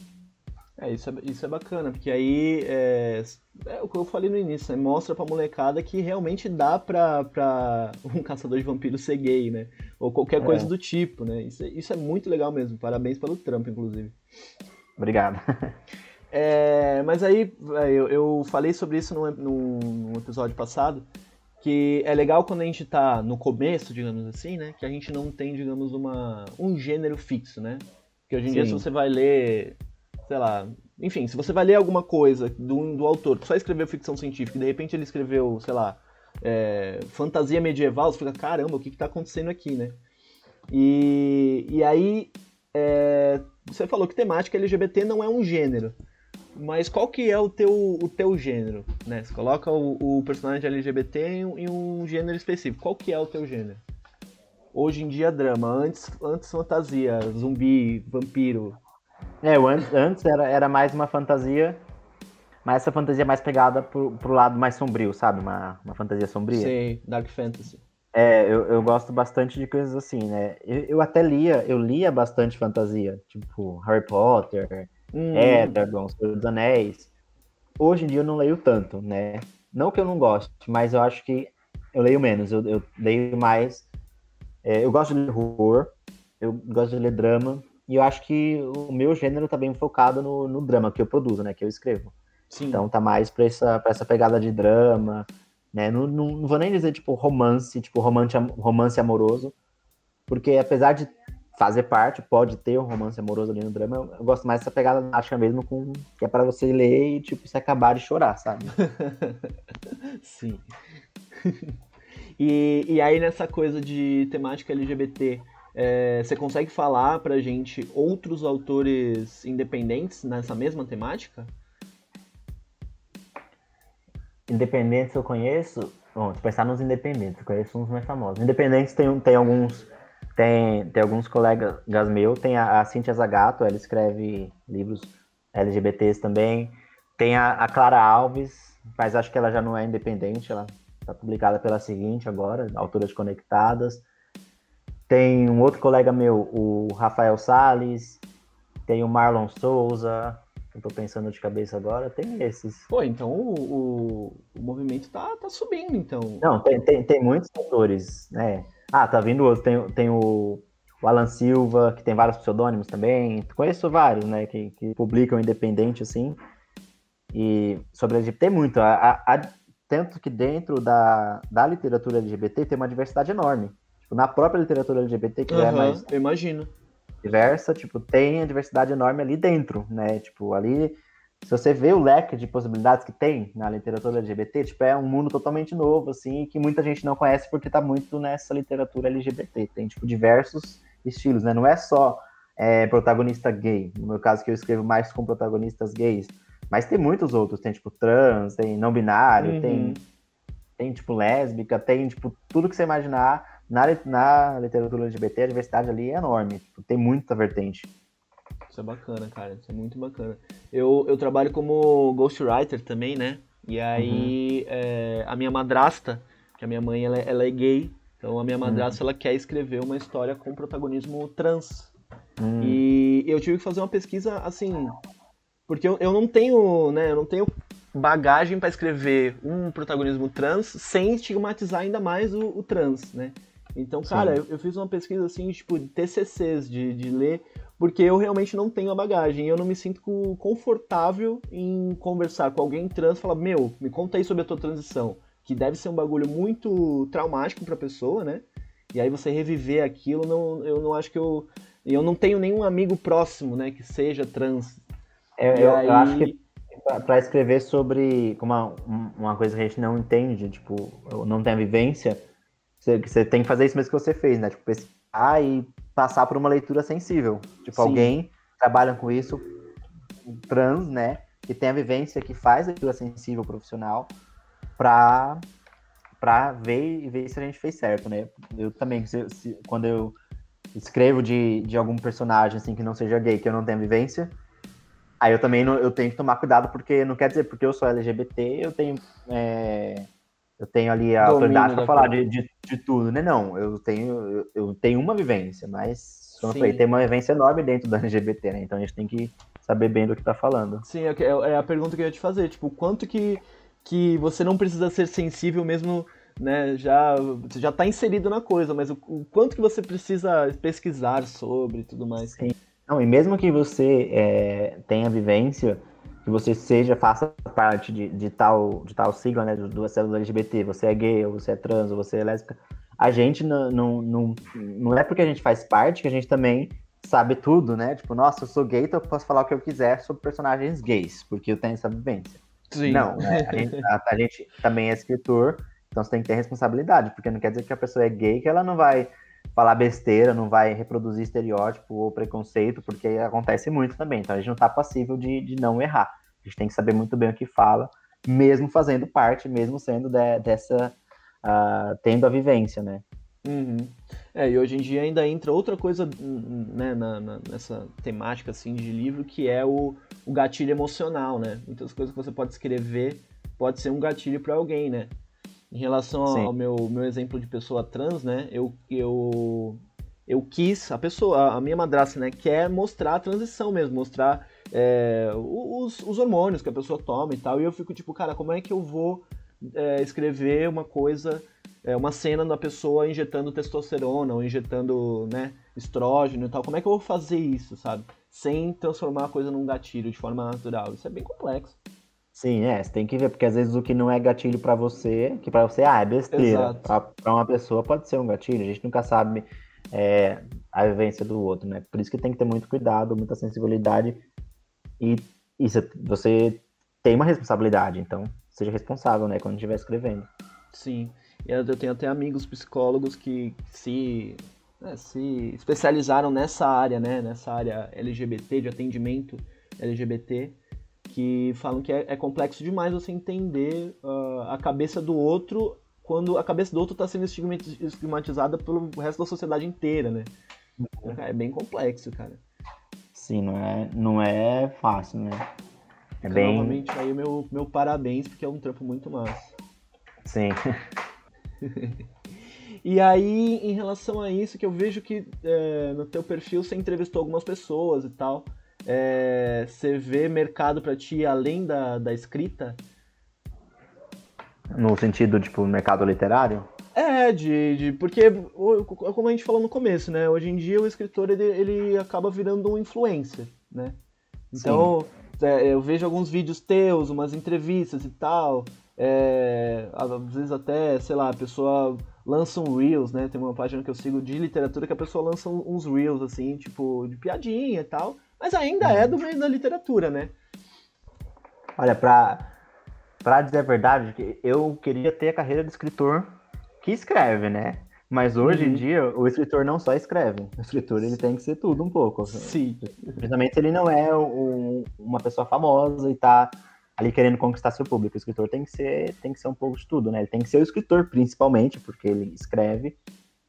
É, isso é, isso é bacana, porque aí é, é o que eu falei no início, né? mostra pra molecada que realmente dá pra, pra um caçador de vampiros ser gay, né? Ou qualquer é. coisa do tipo, né? Isso, isso é muito legal mesmo. Parabéns pelo trampo, inclusive. Obrigado. É, mas aí, é, eu, eu falei sobre isso no, no, no, episódio passado, que é legal quando a gente tá no começo, digamos assim, né? Que a gente não tem, digamos, uma, um gênero fixo, né? Porque hoje em Sim. dia, se você vai ler sei lá. Enfim, se você vai ler alguma coisa do, do autor que só escreveu ficção científica e de repente ele escreveu, sei lá, é, fantasia medieval, você fica, caramba, o que está acontecendo aqui, né? E, e aí, é, você falou que temática LGBT não é um gênero. Mas qual que é o teu, o teu gênero, né? Você coloca o, o personagem LGBT em, em, um gênero específico. Qual que é o teu gênero? Hoje em dia, drama. Antes, antes fantasia, zumbi, vampiro. É, antes, antes era, era mais uma fantasia, mas essa fantasia mais pegada pro, pro lado mais sombrio, sabe? Uma, uma fantasia sombria. Sim, Dark Fantasy. É, eu, eu gosto bastante de coisas assim, né? Eu, eu até lia, eu lia bastante fantasia, tipo Harry Potter, hum. Etergon, Senhor dos Anéis. Hoje em dia eu não leio tanto, né? Não que eu não goste, mas eu acho que eu leio menos, eu, eu leio mais. É, eu gosto de ler horror, eu gosto de ler drama, e eu acho que o meu gênero tá bem focado no, no drama que eu produzo, né? Que eu escrevo. Sim. Então tá mais pra essa, pra essa pegada de drama, né? Não, não, não vou nem dizer, tipo, romance, tipo, romance, romance amoroso. Porque apesar de fazer parte, pode ter um romance amoroso ali no drama, eu, eu gosto mais dessa pegada acha mesmo com que é para você ler e tipo se acabar de chorar, sabe? Sim. E, e aí nessa coisa de temática LGBT, é, você consegue falar pra gente outros autores independentes nessa mesma temática? Independentes eu conheço. Bom, se pensar nos independentes, eu conheço uns mais famosos. Independentes tem, tem alguns. Tem, tem alguns colegas meus, tem a, a Cintia Zagato, ela escreve livros LGBTs também. Tem a, a Clara Alves, mas acho que ela já não é independente, ela está publicada pela seguinte agora, Autoras Conectadas. Tem um outro colega meu, o Rafael Sales, tem o Marlon Souza, eu tô pensando de cabeça agora, tem esses. Pô, então o, o, o movimento tá, tá subindo, então. Não, tem, tem, tem muitos autores, né? Ah, tá vindo outro, tem, tem o, o Alan Silva, que tem vários pseudônimos também, conheço vários, né, que, que publicam independente, assim, e sobre LGBT tem muito, a, a, a, tanto que dentro da, da literatura LGBT tem uma diversidade enorme, tipo, na própria literatura LGBT, que uhum, é mais... eu imagino diversa, tipo, tem a diversidade enorme ali dentro, né? Tipo, ali, se você vê o leque de possibilidades que tem na literatura LGBT, tipo, é um mundo totalmente novo, assim, que muita gente não conhece porque tá muito nessa literatura LGBT. Tem, tipo, diversos estilos, né? Não é só é, protagonista gay, no meu caso que eu escrevo mais com protagonistas gays, mas tem muitos outros, tem, tipo, trans, tem não binário, uhum. tem, tem, tipo, lésbica, tem, tipo, tudo que você imaginar na, na literatura LGBT, a diversidade ali é enorme. Tipo, tem muita vertente. Isso é bacana, cara. Isso é muito bacana. Eu, eu trabalho como ghostwriter também, né? E aí, uhum. é, a minha madrasta, que a minha mãe ela, ela é gay, então a minha madrasta uhum. ela quer escrever uma história com protagonismo trans. Uhum. E eu tive que fazer uma pesquisa assim, porque eu, eu não tenho, né, eu não tenho bagagem para escrever um protagonismo trans sem estigmatizar ainda mais o, o trans, né? Então, cara, eu, eu, fiz uma pesquisa assim, tipo, de TCCs, de, de ler, porque eu realmente não tenho a bagagem. Eu não me sinto confortável em conversar com alguém trans e falar: Meu, me conta aí sobre a tua transição. Que deve ser um bagulho muito traumático pra pessoa, né? E aí você reviver aquilo, não, eu não acho que eu. Eu não tenho nenhum amigo próximo, né, que seja trans. Eu, eu, aí... eu acho que para escrever sobre uma, uma coisa que a gente não entende, tipo, não tem a vivência, você, você tem que fazer isso mesmo que você fez, né? Tipo, pesquisar e passar por uma leitura sensível. Tipo, Sim. alguém trabalha com isso, trans, né? Que tem a vivência, que faz leitura sensível profissional pra, pra ver e ver se a gente fez certo, né? Eu também, se, se, quando eu escrevo de, de algum personagem, assim, que não seja gay, que eu não tenha vivência, aí eu também não, eu tenho que tomar cuidado, porque não quer dizer porque eu sou LGBT, eu tenho... É, eu tenho ali a autoridade para falar de, de, de, tudo, né? Não, eu tenho, eu, tenho uma vivência, mas, como eu falei, tem uma vivência enorme dentro do LGBT, né? Então a gente tem que saber bem do que tá falando. Sim, é, é, é a pergunta que eu ia te fazer, tipo, quanto que, que você não precisa ser sensível mesmo, né? Já, você já tá inserido na coisa, mas o, o quanto que você precisa pesquisar sobre e tudo mais. Sim. Não, e mesmo que você é, tenha vivência, que você seja, faça parte de, de, tal, de tal sigla, né, do, do célula LGBT, você é gay, ou você é trans, ou você é lésbica, a gente não, não, não, não é porque a gente faz parte que a gente também sabe tudo, né? Tipo, nossa, eu sou gay, então eu posso falar o que eu quiser sobre personagens gays, porque eu tenho essa vivência. Sim. Não, né? a, gente, a, a gente também é escritor, então você tem que ter responsabilidade, porque não quer dizer que a pessoa é gay que ela não vai falar besteira, não vai reproduzir estereótipo ou preconceito, porque acontece muito também. Então a gente não está passível de, de não errar. A gente tem que saber muito bem o que fala, mesmo fazendo parte, mesmo sendo de, dessa. Uh, tendo a vivência, né? Uhum. É, e hoje em dia ainda entra outra coisa né, na, na, nessa temática assim, de livro, que é o, o gatilho emocional, né? Muitas coisas que você pode escrever pode ser um gatilho para alguém, né? Em relação ao meu, meu exemplo de pessoa trans, né? Eu, eu, eu quis, a pessoa, a minha madrasta, né, quer mostrar a transição mesmo, mostrar é, os, os hormônios que a pessoa toma e tal. E eu fico tipo, cara, como é que eu vou é, escrever uma coisa, é, uma cena da pessoa injetando testosterona ou injetando, né, estrógeno e tal? Como é que eu vou fazer isso, sabe? Sem transformar a coisa num gatilho de forma natural. Isso é bem complexo. Sim, é, você tem que ver, porque às vezes o que não é gatilho para você, que para você, ah, é besteira. Para uma pessoa pode ser um gatilho, a gente nunca sabe é, a vivência do outro, né? Por isso que tem que ter muito cuidado, muita sensibilidade e, e você tem uma responsabilidade, então seja responsável, né, quando estiver escrevendo. Sim. E eu tenho até amigos psicólogos que se, né, se especializaram nessa área, né? Nessa área LGBT, de atendimento LGBT, que falam que é, é complexo demais você entender uh, a cabeça do outro quando a cabeça do outro está sendo estigmatizada pelo resto da sociedade inteira, né? Uhum. É bem complexo, cara. Sim, não é, não é fácil, né? É bem... Novamente aí meu, meu parabéns, porque é um trampo muito massa. Sim. e aí, em relação a isso, que eu vejo que é, no teu perfil você entrevistou algumas pessoas e tal. É, você vê mercado para ti além da, da escrita? No sentido, tipo, mercado literário? É, de, de porque, como a gente falou no começo, né? Hoje em dia o escritor, ele, ele acaba virando um influencer, né? Então, é, eu vejo alguns vídeos teus, umas entrevistas e tal, é, às vezes até, sei lá, a pessoa lança um Reels, né? Tem uma página que eu sigo de literatura que a pessoa lança uns Reels, assim, tipo, de piadinha e tal, mas ainda é do meio da literatura, né? Olha, pra, pra dizer a verdade, eu queria ter a carreira de escritor que escreve, né? Mas hoje uhum. em dia, o escritor não só escreve. O escritor ele tem que ser tudo um pouco. Sim. Principalmente se ele não é um, uma pessoa famosa e tá ali querendo conquistar seu público. O escritor tem que ser, tem que ser um pouco de tudo, né? Ele tem que ser o escritor, principalmente, porque ele escreve.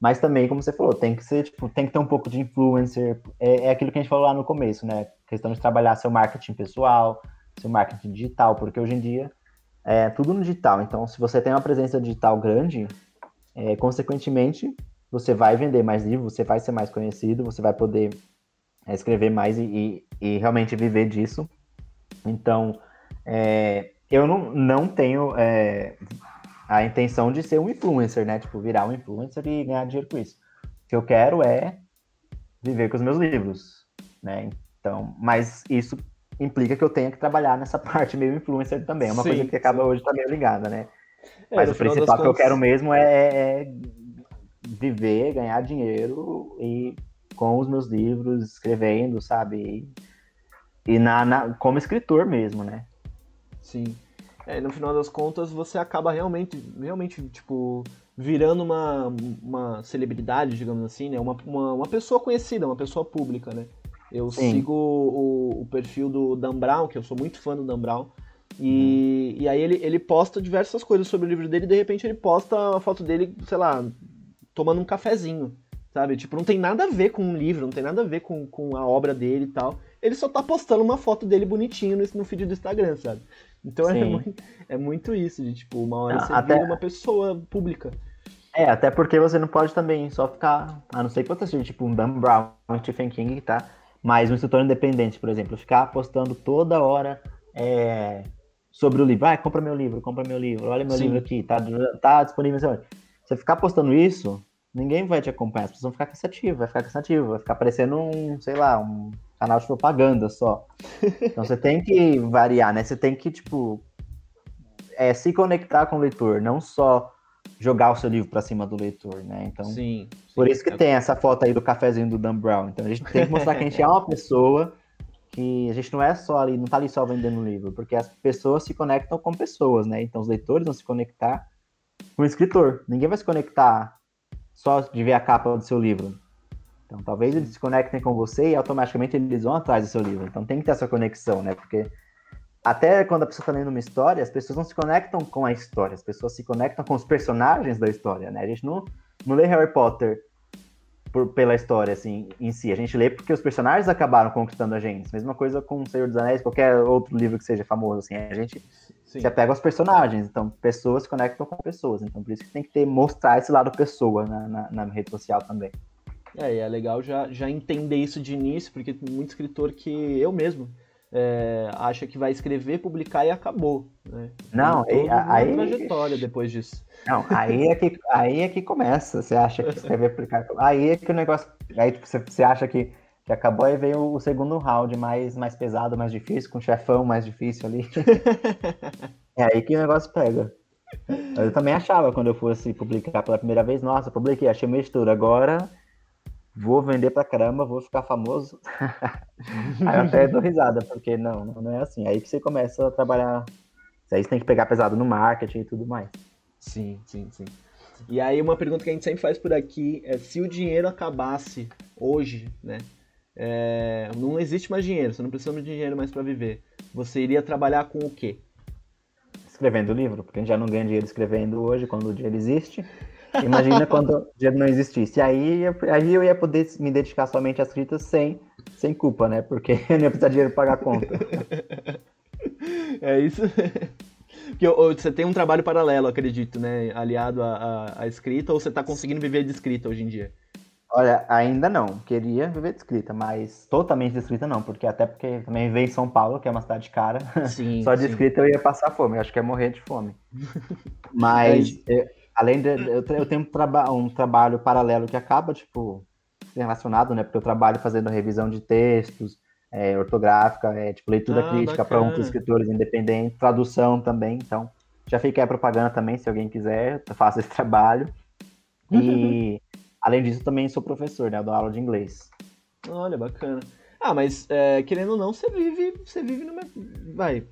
Mas também, como você falou, tem que ser, tipo, tem que ter um pouco de influencer. É, é aquilo que a gente falou lá no começo, né? Questão de trabalhar seu marketing pessoal, seu marketing digital, porque hoje em dia é tudo no digital. Então, se você tem uma presença digital grande, é, consequentemente, você vai vender mais livros, você vai ser mais conhecido, você vai poder é, escrever mais e, e, e realmente viver disso. Então, é, eu não, não tenho é, a intenção de ser um influencer, né? Tipo, virar um influencer e ganhar dinheiro com isso. O que eu quero é viver com os meus livros, né? Então, mas isso implica que eu tenha que trabalhar nessa parte meio influencer também. É uma sim, coisa que acaba sim. hoje também tá ligada, né? É, Mas o principal que eu quero mesmo é, é, viver, ganhar dinheiro e com os meus livros, escrevendo, sabe? E, e na, na, como escritor mesmo, né? Sim. É, no final das contas, você acaba realmente, realmente, tipo, virando uma, uma celebridade, digamos assim, né? Uma, uma, uma pessoa conhecida, uma pessoa pública, né? Eu Sim. sigo o, o, perfil do Dan Brown, que eu sou muito fã do Dan Brown, e, uhum. e aí ele, ele posta diversas coisas sobre o livro dele e de repente ele posta a foto dele, sei lá, tomando um cafezinho, sabe? Tipo, não tem nada a ver com um livro, não tem nada a ver com, com a obra dele e tal. Ele só tá postando uma foto dele bonitinho no, no feed do Instagram, sabe? Então é muito, é muito isso, de tipo, uma hora você até... vira uma pessoa pública. É, até porque você não pode também só ficar, a não ser que você seja tipo um Dan Brown, um Stephen King, tá? Mas um escritor independente, por exemplo, ficar postando toda hora é, sobre o livro. Ah, compra meu livro, compra meu livro, olha meu Sim. livro aqui, tá, tá disponível. Você ficar postando isso, ninguém vai te acompanhar, as pessoas vão ficar cansativas, vai ficar cansativo, vai ficar parecendo um, sei lá, um canal de propaganda só. Então você tem que variar, né? Você tem que, tipo, é, se conectar com o leitor, não só jogar o seu livro para cima do leitor, né? Então, sim, sim, por isso que é... tem essa foto aí do cafezinho do Dan Brown. Então a gente tem que mostrar que a gente é uma pessoa que a gente não é só ali, não tá ali só vendendo livro, porque as pessoas se conectam com pessoas, né? Então os leitores vão se conectar com o escritor. Ninguém vai se conectar só de ver a capa do seu livro. Então talvez eles se conectem com você e automaticamente eles vão atrás do seu livro. Então tem que ter essa conexão, né? Porque até quando a pessoa está lendo uma história, as pessoas não se conectam com a história, as pessoas se conectam com os personagens da história, né? A gente não, não lê Harry Potter por, pela história, assim, em si. A gente lê porque os personagens acabaram conquistando a gente. Mesma coisa com O Senhor dos Anéis, qualquer outro livro que seja famoso, assim. A gente Sim. se apega aos personagens. Então, pessoas se conectam com pessoas. Então, por isso que tem que ter, mostrar esse lado pessoa na, na, na rede social também. É, e é legal já, já entender isso de início, porque tem muito escritor que eu mesmo é, acha que vai escrever, publicar e acabou. Né? Não, aí, aí trajetória depois disso. Não, aí é que aí é que começa. Você acha que escrever, publicar, aí é que o negócio, aí tipo, você, você acha que, que acabou e veio o segundo round mais mais pesado, mais difícil, com o chefão mais difícil ali. é aí que o negócio pega. Eu também achava quando eu fosse publicar pela primeira vez, nossa, publiquei, achei meio estudo. Agora vou vender pra caramba, vou ficar famoso. aí eu até dou risada, porque não, não é assim. Aí que você começa a trabalhar. Aí você tem que pegar pesado no marketing e tudo mais. Sim, sim, sim. E aí uma pergunta que a gente sempre faz por aqui é se o dinheiro acabasse hoje, né? É, não existe mais dinheiro, você não precisa de dinheiro mais para viver. Você iria trabalhar com o quê? Escrevendo livro, porque a gente já não ganha dinheiro escrevendo hoje, quando o dinheiro existe. Imagina quando o dinheiro não existisse. Aí, aí eu ia poder me dedicar somente à escrita sem, sem culpa, né? Porque eu não ia precisar de dinheiro para pagar a conta. É isso. Porque você tem um trabalho paralelo, acredito, né? Aliado à, à, à escrita, ou você está conseguindo viver de escrita hoje em dia? Olha, ainda não. Queria viver de escrita, mas totalmente de escrita não, porque até porque também veio em São Paulo, que é uma cidade cara. Sim, Só de sim. escrita eu ia passar fome, eu acho que ia morrer de fome. Mas eu, além de eu, eu tenho um, traba um trabalho paralelo que acaba, tipo, relacionado, né? Porque eu trabalho fazendo revisão de textos, é, ortográfica, é, tipo, leitura ah, crítica para outros escritores independentes, tradução também, então já fica a propaganda também, se alguém quiser, eu faço esse trabalho. E além disso, também sou professor, né? Eu dou aula de inglês. Olha, bacana. Ah, mas é, querendo ou não, você vive, você vive no vai.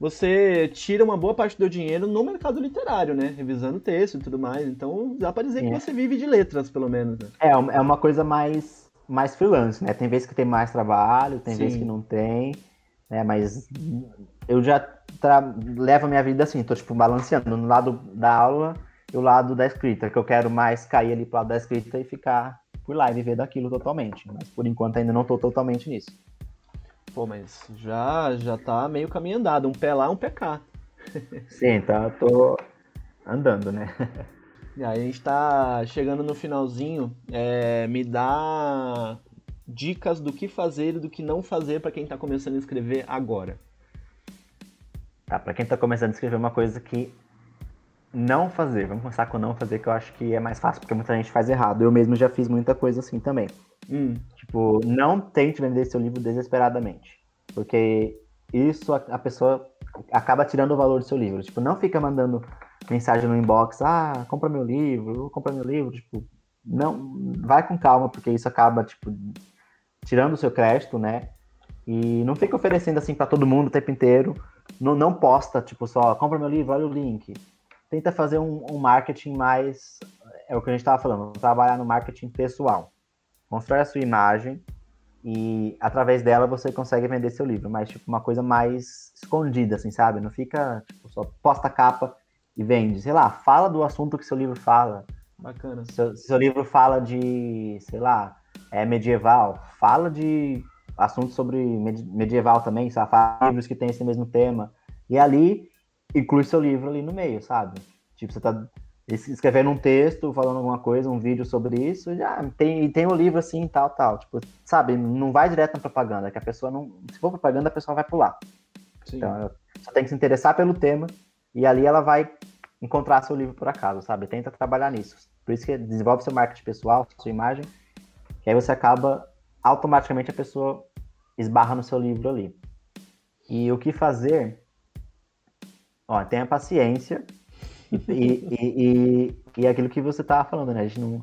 Você tira uma boa parte do dinheiro no mercado literário, né? Revisando texto e tudo mais. Então dá pra dizer é. que você vive de letras, pelo menos. Né? É, é uma coisa mais mais freelance, né? Tem vezes que tem mais trabalho, tem Sim. vezes que não tem, né? Mas eu já levo a minha vida assim, tô tipo balanceando no lado da aula e o lado da escrita, que eu quero mais cair ali pro lado da escrita e ficar por lá e viver daquilo totalmente. Mas por enquanto ainda não tô totalmente nisso. Pô, mas já já tá meio caminho andado, um pé lá, um pé cá. Sim, tá, tô andando, né? E aí a gente tá chegando no finalzinho. É, me dá dicas do que fazer e do que não fazer para quem tá começando a escrever agora. Tá, para quem tá começando a escrever uma coisa que não fazer. Vamos começar com não fazer, que eu acho que é mais fácil, porque muita gente faz errado. Eu mesmo já fiz muita coisa assim também. Hum. Tipo, não tente vender seu livro desesperadamente. Porque isso a, a pessoa acaba tirando o valor do seu livro. Tipo, não fica mandando mensagem no inbox, ah, compra meu livro, compra meu livro, tipo, não, vai com calma, porque isso acaba, tipo, tirando o seu crédito, né? E não fica oferecendo assim para todo mundo o tempo inteiro. Não, não posta, tipo, só, compra meu livro, olha o link. Tenta fazer um, um marketing mais, é o que a gente estava falando, trabalhar no marketing pessoal. Constrói a sua imagem e através dela você consegue vender seu livro, mas tipo uma coisa mais escondida, assim, sabe? Não fica, tipo, só posta capa e vende. Sei lá, fala do assunto que seu livro fala. Bacana. Seu, seu livro fala de, sei lá, é medieval. Fala de assuntos sobre medieval também, sabe? Fala livros que tem esse mesmo tema. E ali, inclui seu livro ali no meio, sabe? Tipo, você tá escrevendo um texto, falando alguma coisa, um vídeo sobre isso, já tem, tem o um livro assim, tal, tal. Tipo, sabe, não vai direto na propaganda, que a pessoa não. Se for propaganda, a pessoa vai pular. Sim. Então, só tem que se interessar pelo tema e ali ela vai encontrar seu livro por acaso, sabe? Tenta trabalhar nisso. Por isso que desenvolve seu marketing pessoal, sua imagem, que aí você acaba automaticamente a pessoa esbarra no seu livro ali. E o que fazer? Ó, tenha paciência e, e, e, e, aquilo que você estava falando, né? A gente não,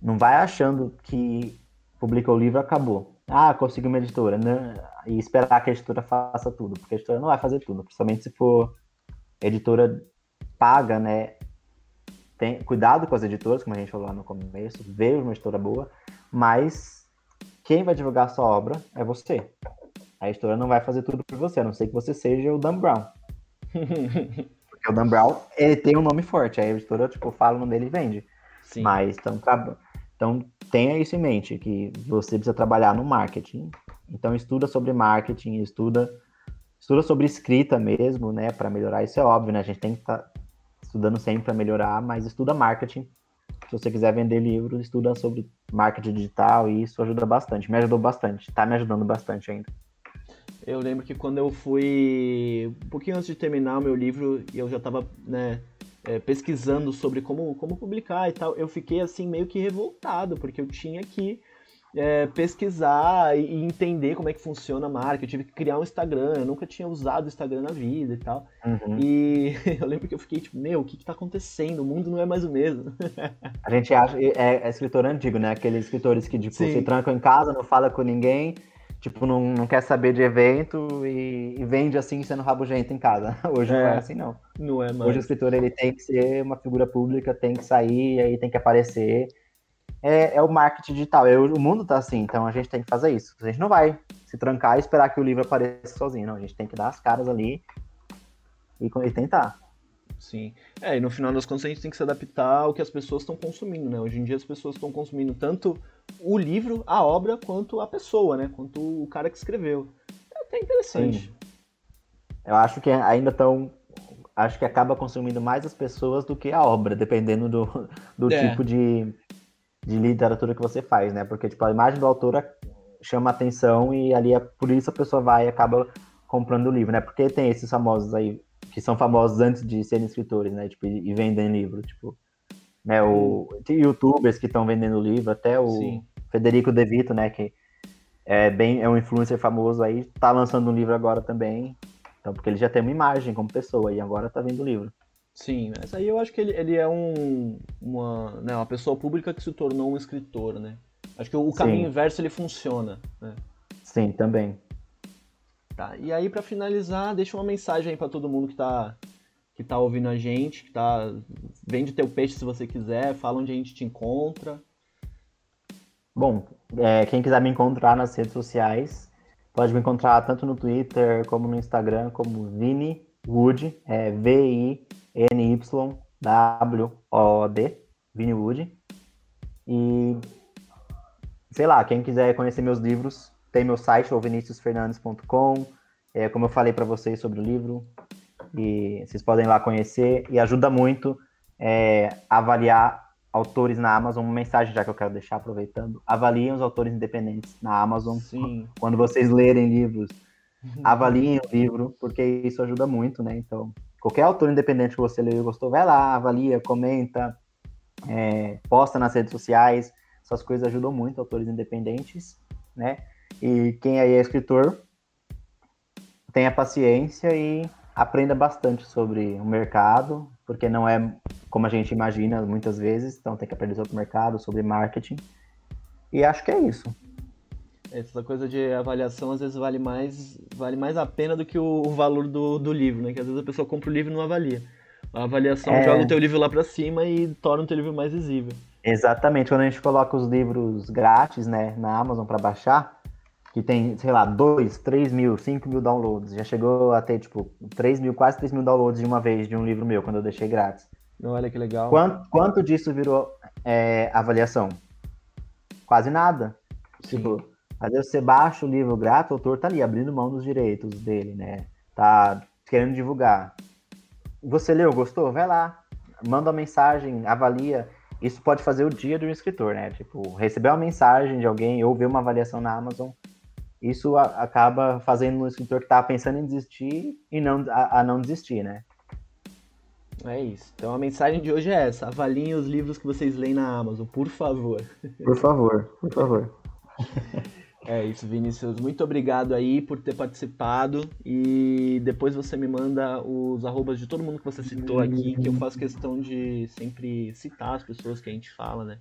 não vai achando que publicou o livro acabou. Ah, consegui uma editora, né? E esperar que a editora faça tudo, porque a editora não vai fazer tudo, principalmente se for editora paga, né? Tem, cuidado com as editoras, como a gente falou lá no começo, veja uma editora boa, mas quem vai divulgar a sua obra é você. A editora não vai fazer tudo por você, a não ser que você seja o Dan Brown. Porque o Dan Brown, ele tem um nome forte, a editora, tipo, fala o nome dele e vende. Sim. Mas, então, então, tenha isso em mente, que você precisa trabalhar no marketing. Então, estuda sobre marketing, estuda, estuda sobre escrita mesmo, né, para melhorar. Isso é óbvio, né? A gente tem que estar tá estudando sempre para melhorar, mas estuda marketing. Se você quiser vender livros, estuda sobre marketing digital e isso ajuda bastante. Me ajudou bastante, tá me ajudando bastante ainda. Eu lembro que quando eu fui um pouquinho antes de terminar o meu livro e eu já estava né, é, pesquisando sobre como, como publicar e tal, eu fiquei assim meio que revoltado, porque eu tinha que é, pesquisar e, entender como é que funciona a marca. Eu tive que criar um Instagram, eu nunca tinha usado o Instagram na vida e tal. Uhum. E eu lembro que eu fiquei tipo, meu, o que, que tá acontecendo? O mundo não é mais o mesmo. A gente acha, é, é escritor antigo, né? Aqueles escritores que tipo, se trancam em casa, não fala com ninguém tipo, não, não quer saber de evento e, e vende assim sendo rabugento em casa. Hoje é. não é assim, não. Não é mais. Hoje o escritor ele tem que ser uma figura pública, tem que sair, aí tem que aparecer. É, é o marketing digital. É, o mundo tá assim, então a gente tem que fazer isso. A gente não vai se trancar e esperar que o livro apareça sozinho, não. A gente tem que dar as caras ali e, e tentar. Sim. É, e no final das contas a gente tem que se adaptar ao que as pessoas estão consumindo, né? Hoje em dia as pessoas estão consumindo tanto o livro, a obra, quanto a pessoa, né? Quanto o cara que escreveu. É até interessante. Sim. Eu acho que ainda estão. Acho que acaba consumindo mais as pessoas do que a obra, dependendo do, do é. tipo de, de literatura que você faz, né? Porque, tipo, a imagem do autor chama atenção e ali é por isso a pessoa vai e acaba comprando o livro, né? Porque tem esses famosos aí, que são famosos antes de serem escritores, né? Tipo, e vendem livro, tipo, né? O tem youtubers que estão vendendo livro, até o Sim. Federico De Vito, né? Que é bem é um influencer famoso aí, tá lançando um livro agora também. Então, porque ele já tem uma imagem como pessoa e agora tá vendo o livro. Sim, mas aí eu acho que ele, ele é um, uma, né, uma pessoa pública que se tornou um escritor, né? Acho que o, caminho inverso ele funciona, né? Sim, também. Tá. E aí, para finalizar, deixa uma mensagem aí para todo mundo que tá, que tá ouvindo a gente, que tá. Vende teu peixe se você quiser, fala onde a gente te encontra. Bom, é, quem quiser me encontrar nas redes sociais, pode me encontrar tanto no Twitter como no Instagram, como Vini Wood, é V-I-N-Y-W-O-D, Vini Wood. E sei lá, quem quiser conhecer meus livros, tem meu site, o viniciusfernandes.com. É, como eu falei para vocês sobre o livro, e vocês podem lá conhecer. E ajuda muito é, avaliar autores na Amazon. Uma mensagem já que eu quero deixar aproveitando: avaliem os autores independentes na Amazon. Sim. Quando vocês lerem livros, avaliem o livro, porque isso ajuda muito, né? Então, qualquer autor independente que você leu e gostou, vai lá, avalia, comenta, é, posta nas redes sociais. Essas coisas ajudam muito autores independentes, né? E quem aí é escritor, tenha paciência e aprenda bastante sobre o mercado, porque não é como a gente imagina muitas vezes, então tem que aprender sobre o mercado, sobre marketing. E acho que é isso. Essa coisa de avaliação às vezes vale mais, vale mais a pena do que o, o valor do, do livro, né? Que às vezes a pessoa compra o livro e não avalia. A avaliação é... joga o teu livro lá para cima e torna o teu livro mais visível. Exatamente. Quando a gente coloca os livros grátis, né, na Amazon para baixar, que tem, sei lá, 2, 3 mil, 5 mil downloads. Já chegou a ter, tipo, 3 mil, quase 3 mil downloads de uma vez de um livro meu, quando eu deixei grátis. Olha que legal. Quanto, quanto disso virou é, avaliação? Quase nada. Sim. Tipo, às vezes você baixa o livro grátis, o autor tá ali, abrindo mão dos direitos dele, né? Tá querendo divulgar. Você leu, gostou? Vai lá, manda uma mensagem, avalia. Isso pode fazer o dia do escritor, né? Tipo, receber uma mensagem de alguém ou ver uma avaliação na Amazon isso a, acaba fazendo o escritor que está pensando em desistir e não a, a, não desistir, né? É isso. Então a mensagem de hoje é essa: avaliem os livros que vocês leem na Amazon, por favor. Por favor, por favor. É isso, Vinícius. Muito obrigado aí por ter participado. E depois você me manda os arrobas de todo mundo que você citou aqui, que eu faço questão de sempre citar as pessoas que a gente fala, né?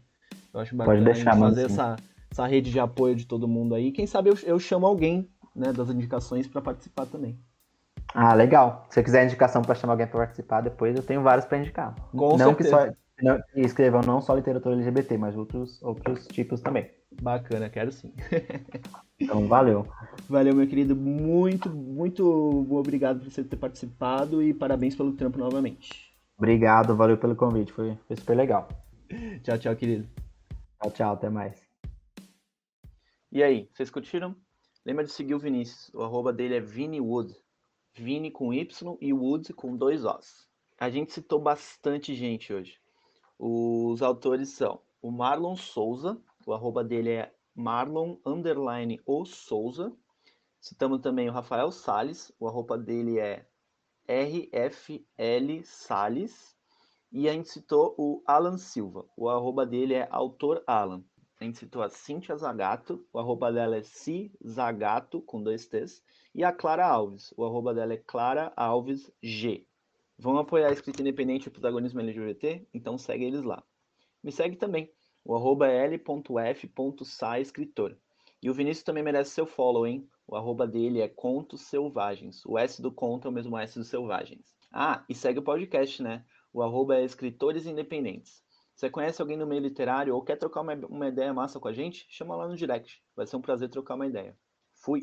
Eu acho bacana Pode deixar, fazer essa, essa rede de apoio de todo mundo aí. Quem sabe eu, eu chamo alguém né, das indicações para participar também. Ah, legal. Se você quiser indicação para chamar alguém para participar, depois eu tenho vários para indicar. Com não certeza. que só não, escrevam não só literatura LGBT, mas outros, outros tipos também. Bacana, quero sim. então, valeu. Valeu, meu querido. Muito, muito obrigado por você ter participado e parabéns pelo trampo novamente. Obrigado, valeu pelo convite. Foi, foi super legal. tchau, tchau, querido. Tchau, tchau. Até mais. E aí, vocês curtiram? Lembra de seguir o Vinícius. O arroba dele é ViniWood. Vini com Y e Wood com dois Os. A gente citou bastante gente hoje. Os autores são o Marlon Souza, o arroba dele é Marlon underline o Souza. Citamos também o Rafael Sales, o arroba dele é RFL Sales. E a gente citou o Alan Silva, o arroba dele é autor Alan a gente citou a Cintia Zagato, o arroba dela é C Zagato, com dois T's, e a Clara Alves, o arroba dela é Clara Alves G. Vão apoiar a escrita independente e o protagonismo LGBT? Então segue eles lá. Me segue também, o arroba l.f.saescritor. E o Vinícius também merece seu follow, hein? O arroba dele é Contos Selvagens. O S do conto é o mesmo S dos Selvagens. Ah, e segue o podcast, né? O arroba é Escritores Independentes. Você conhece alguém no meio literário ou quer trocar uma, uma ideia massa com a gente? Chama lá no direct. Vai ser um prazer trocar uma ideia. Fui!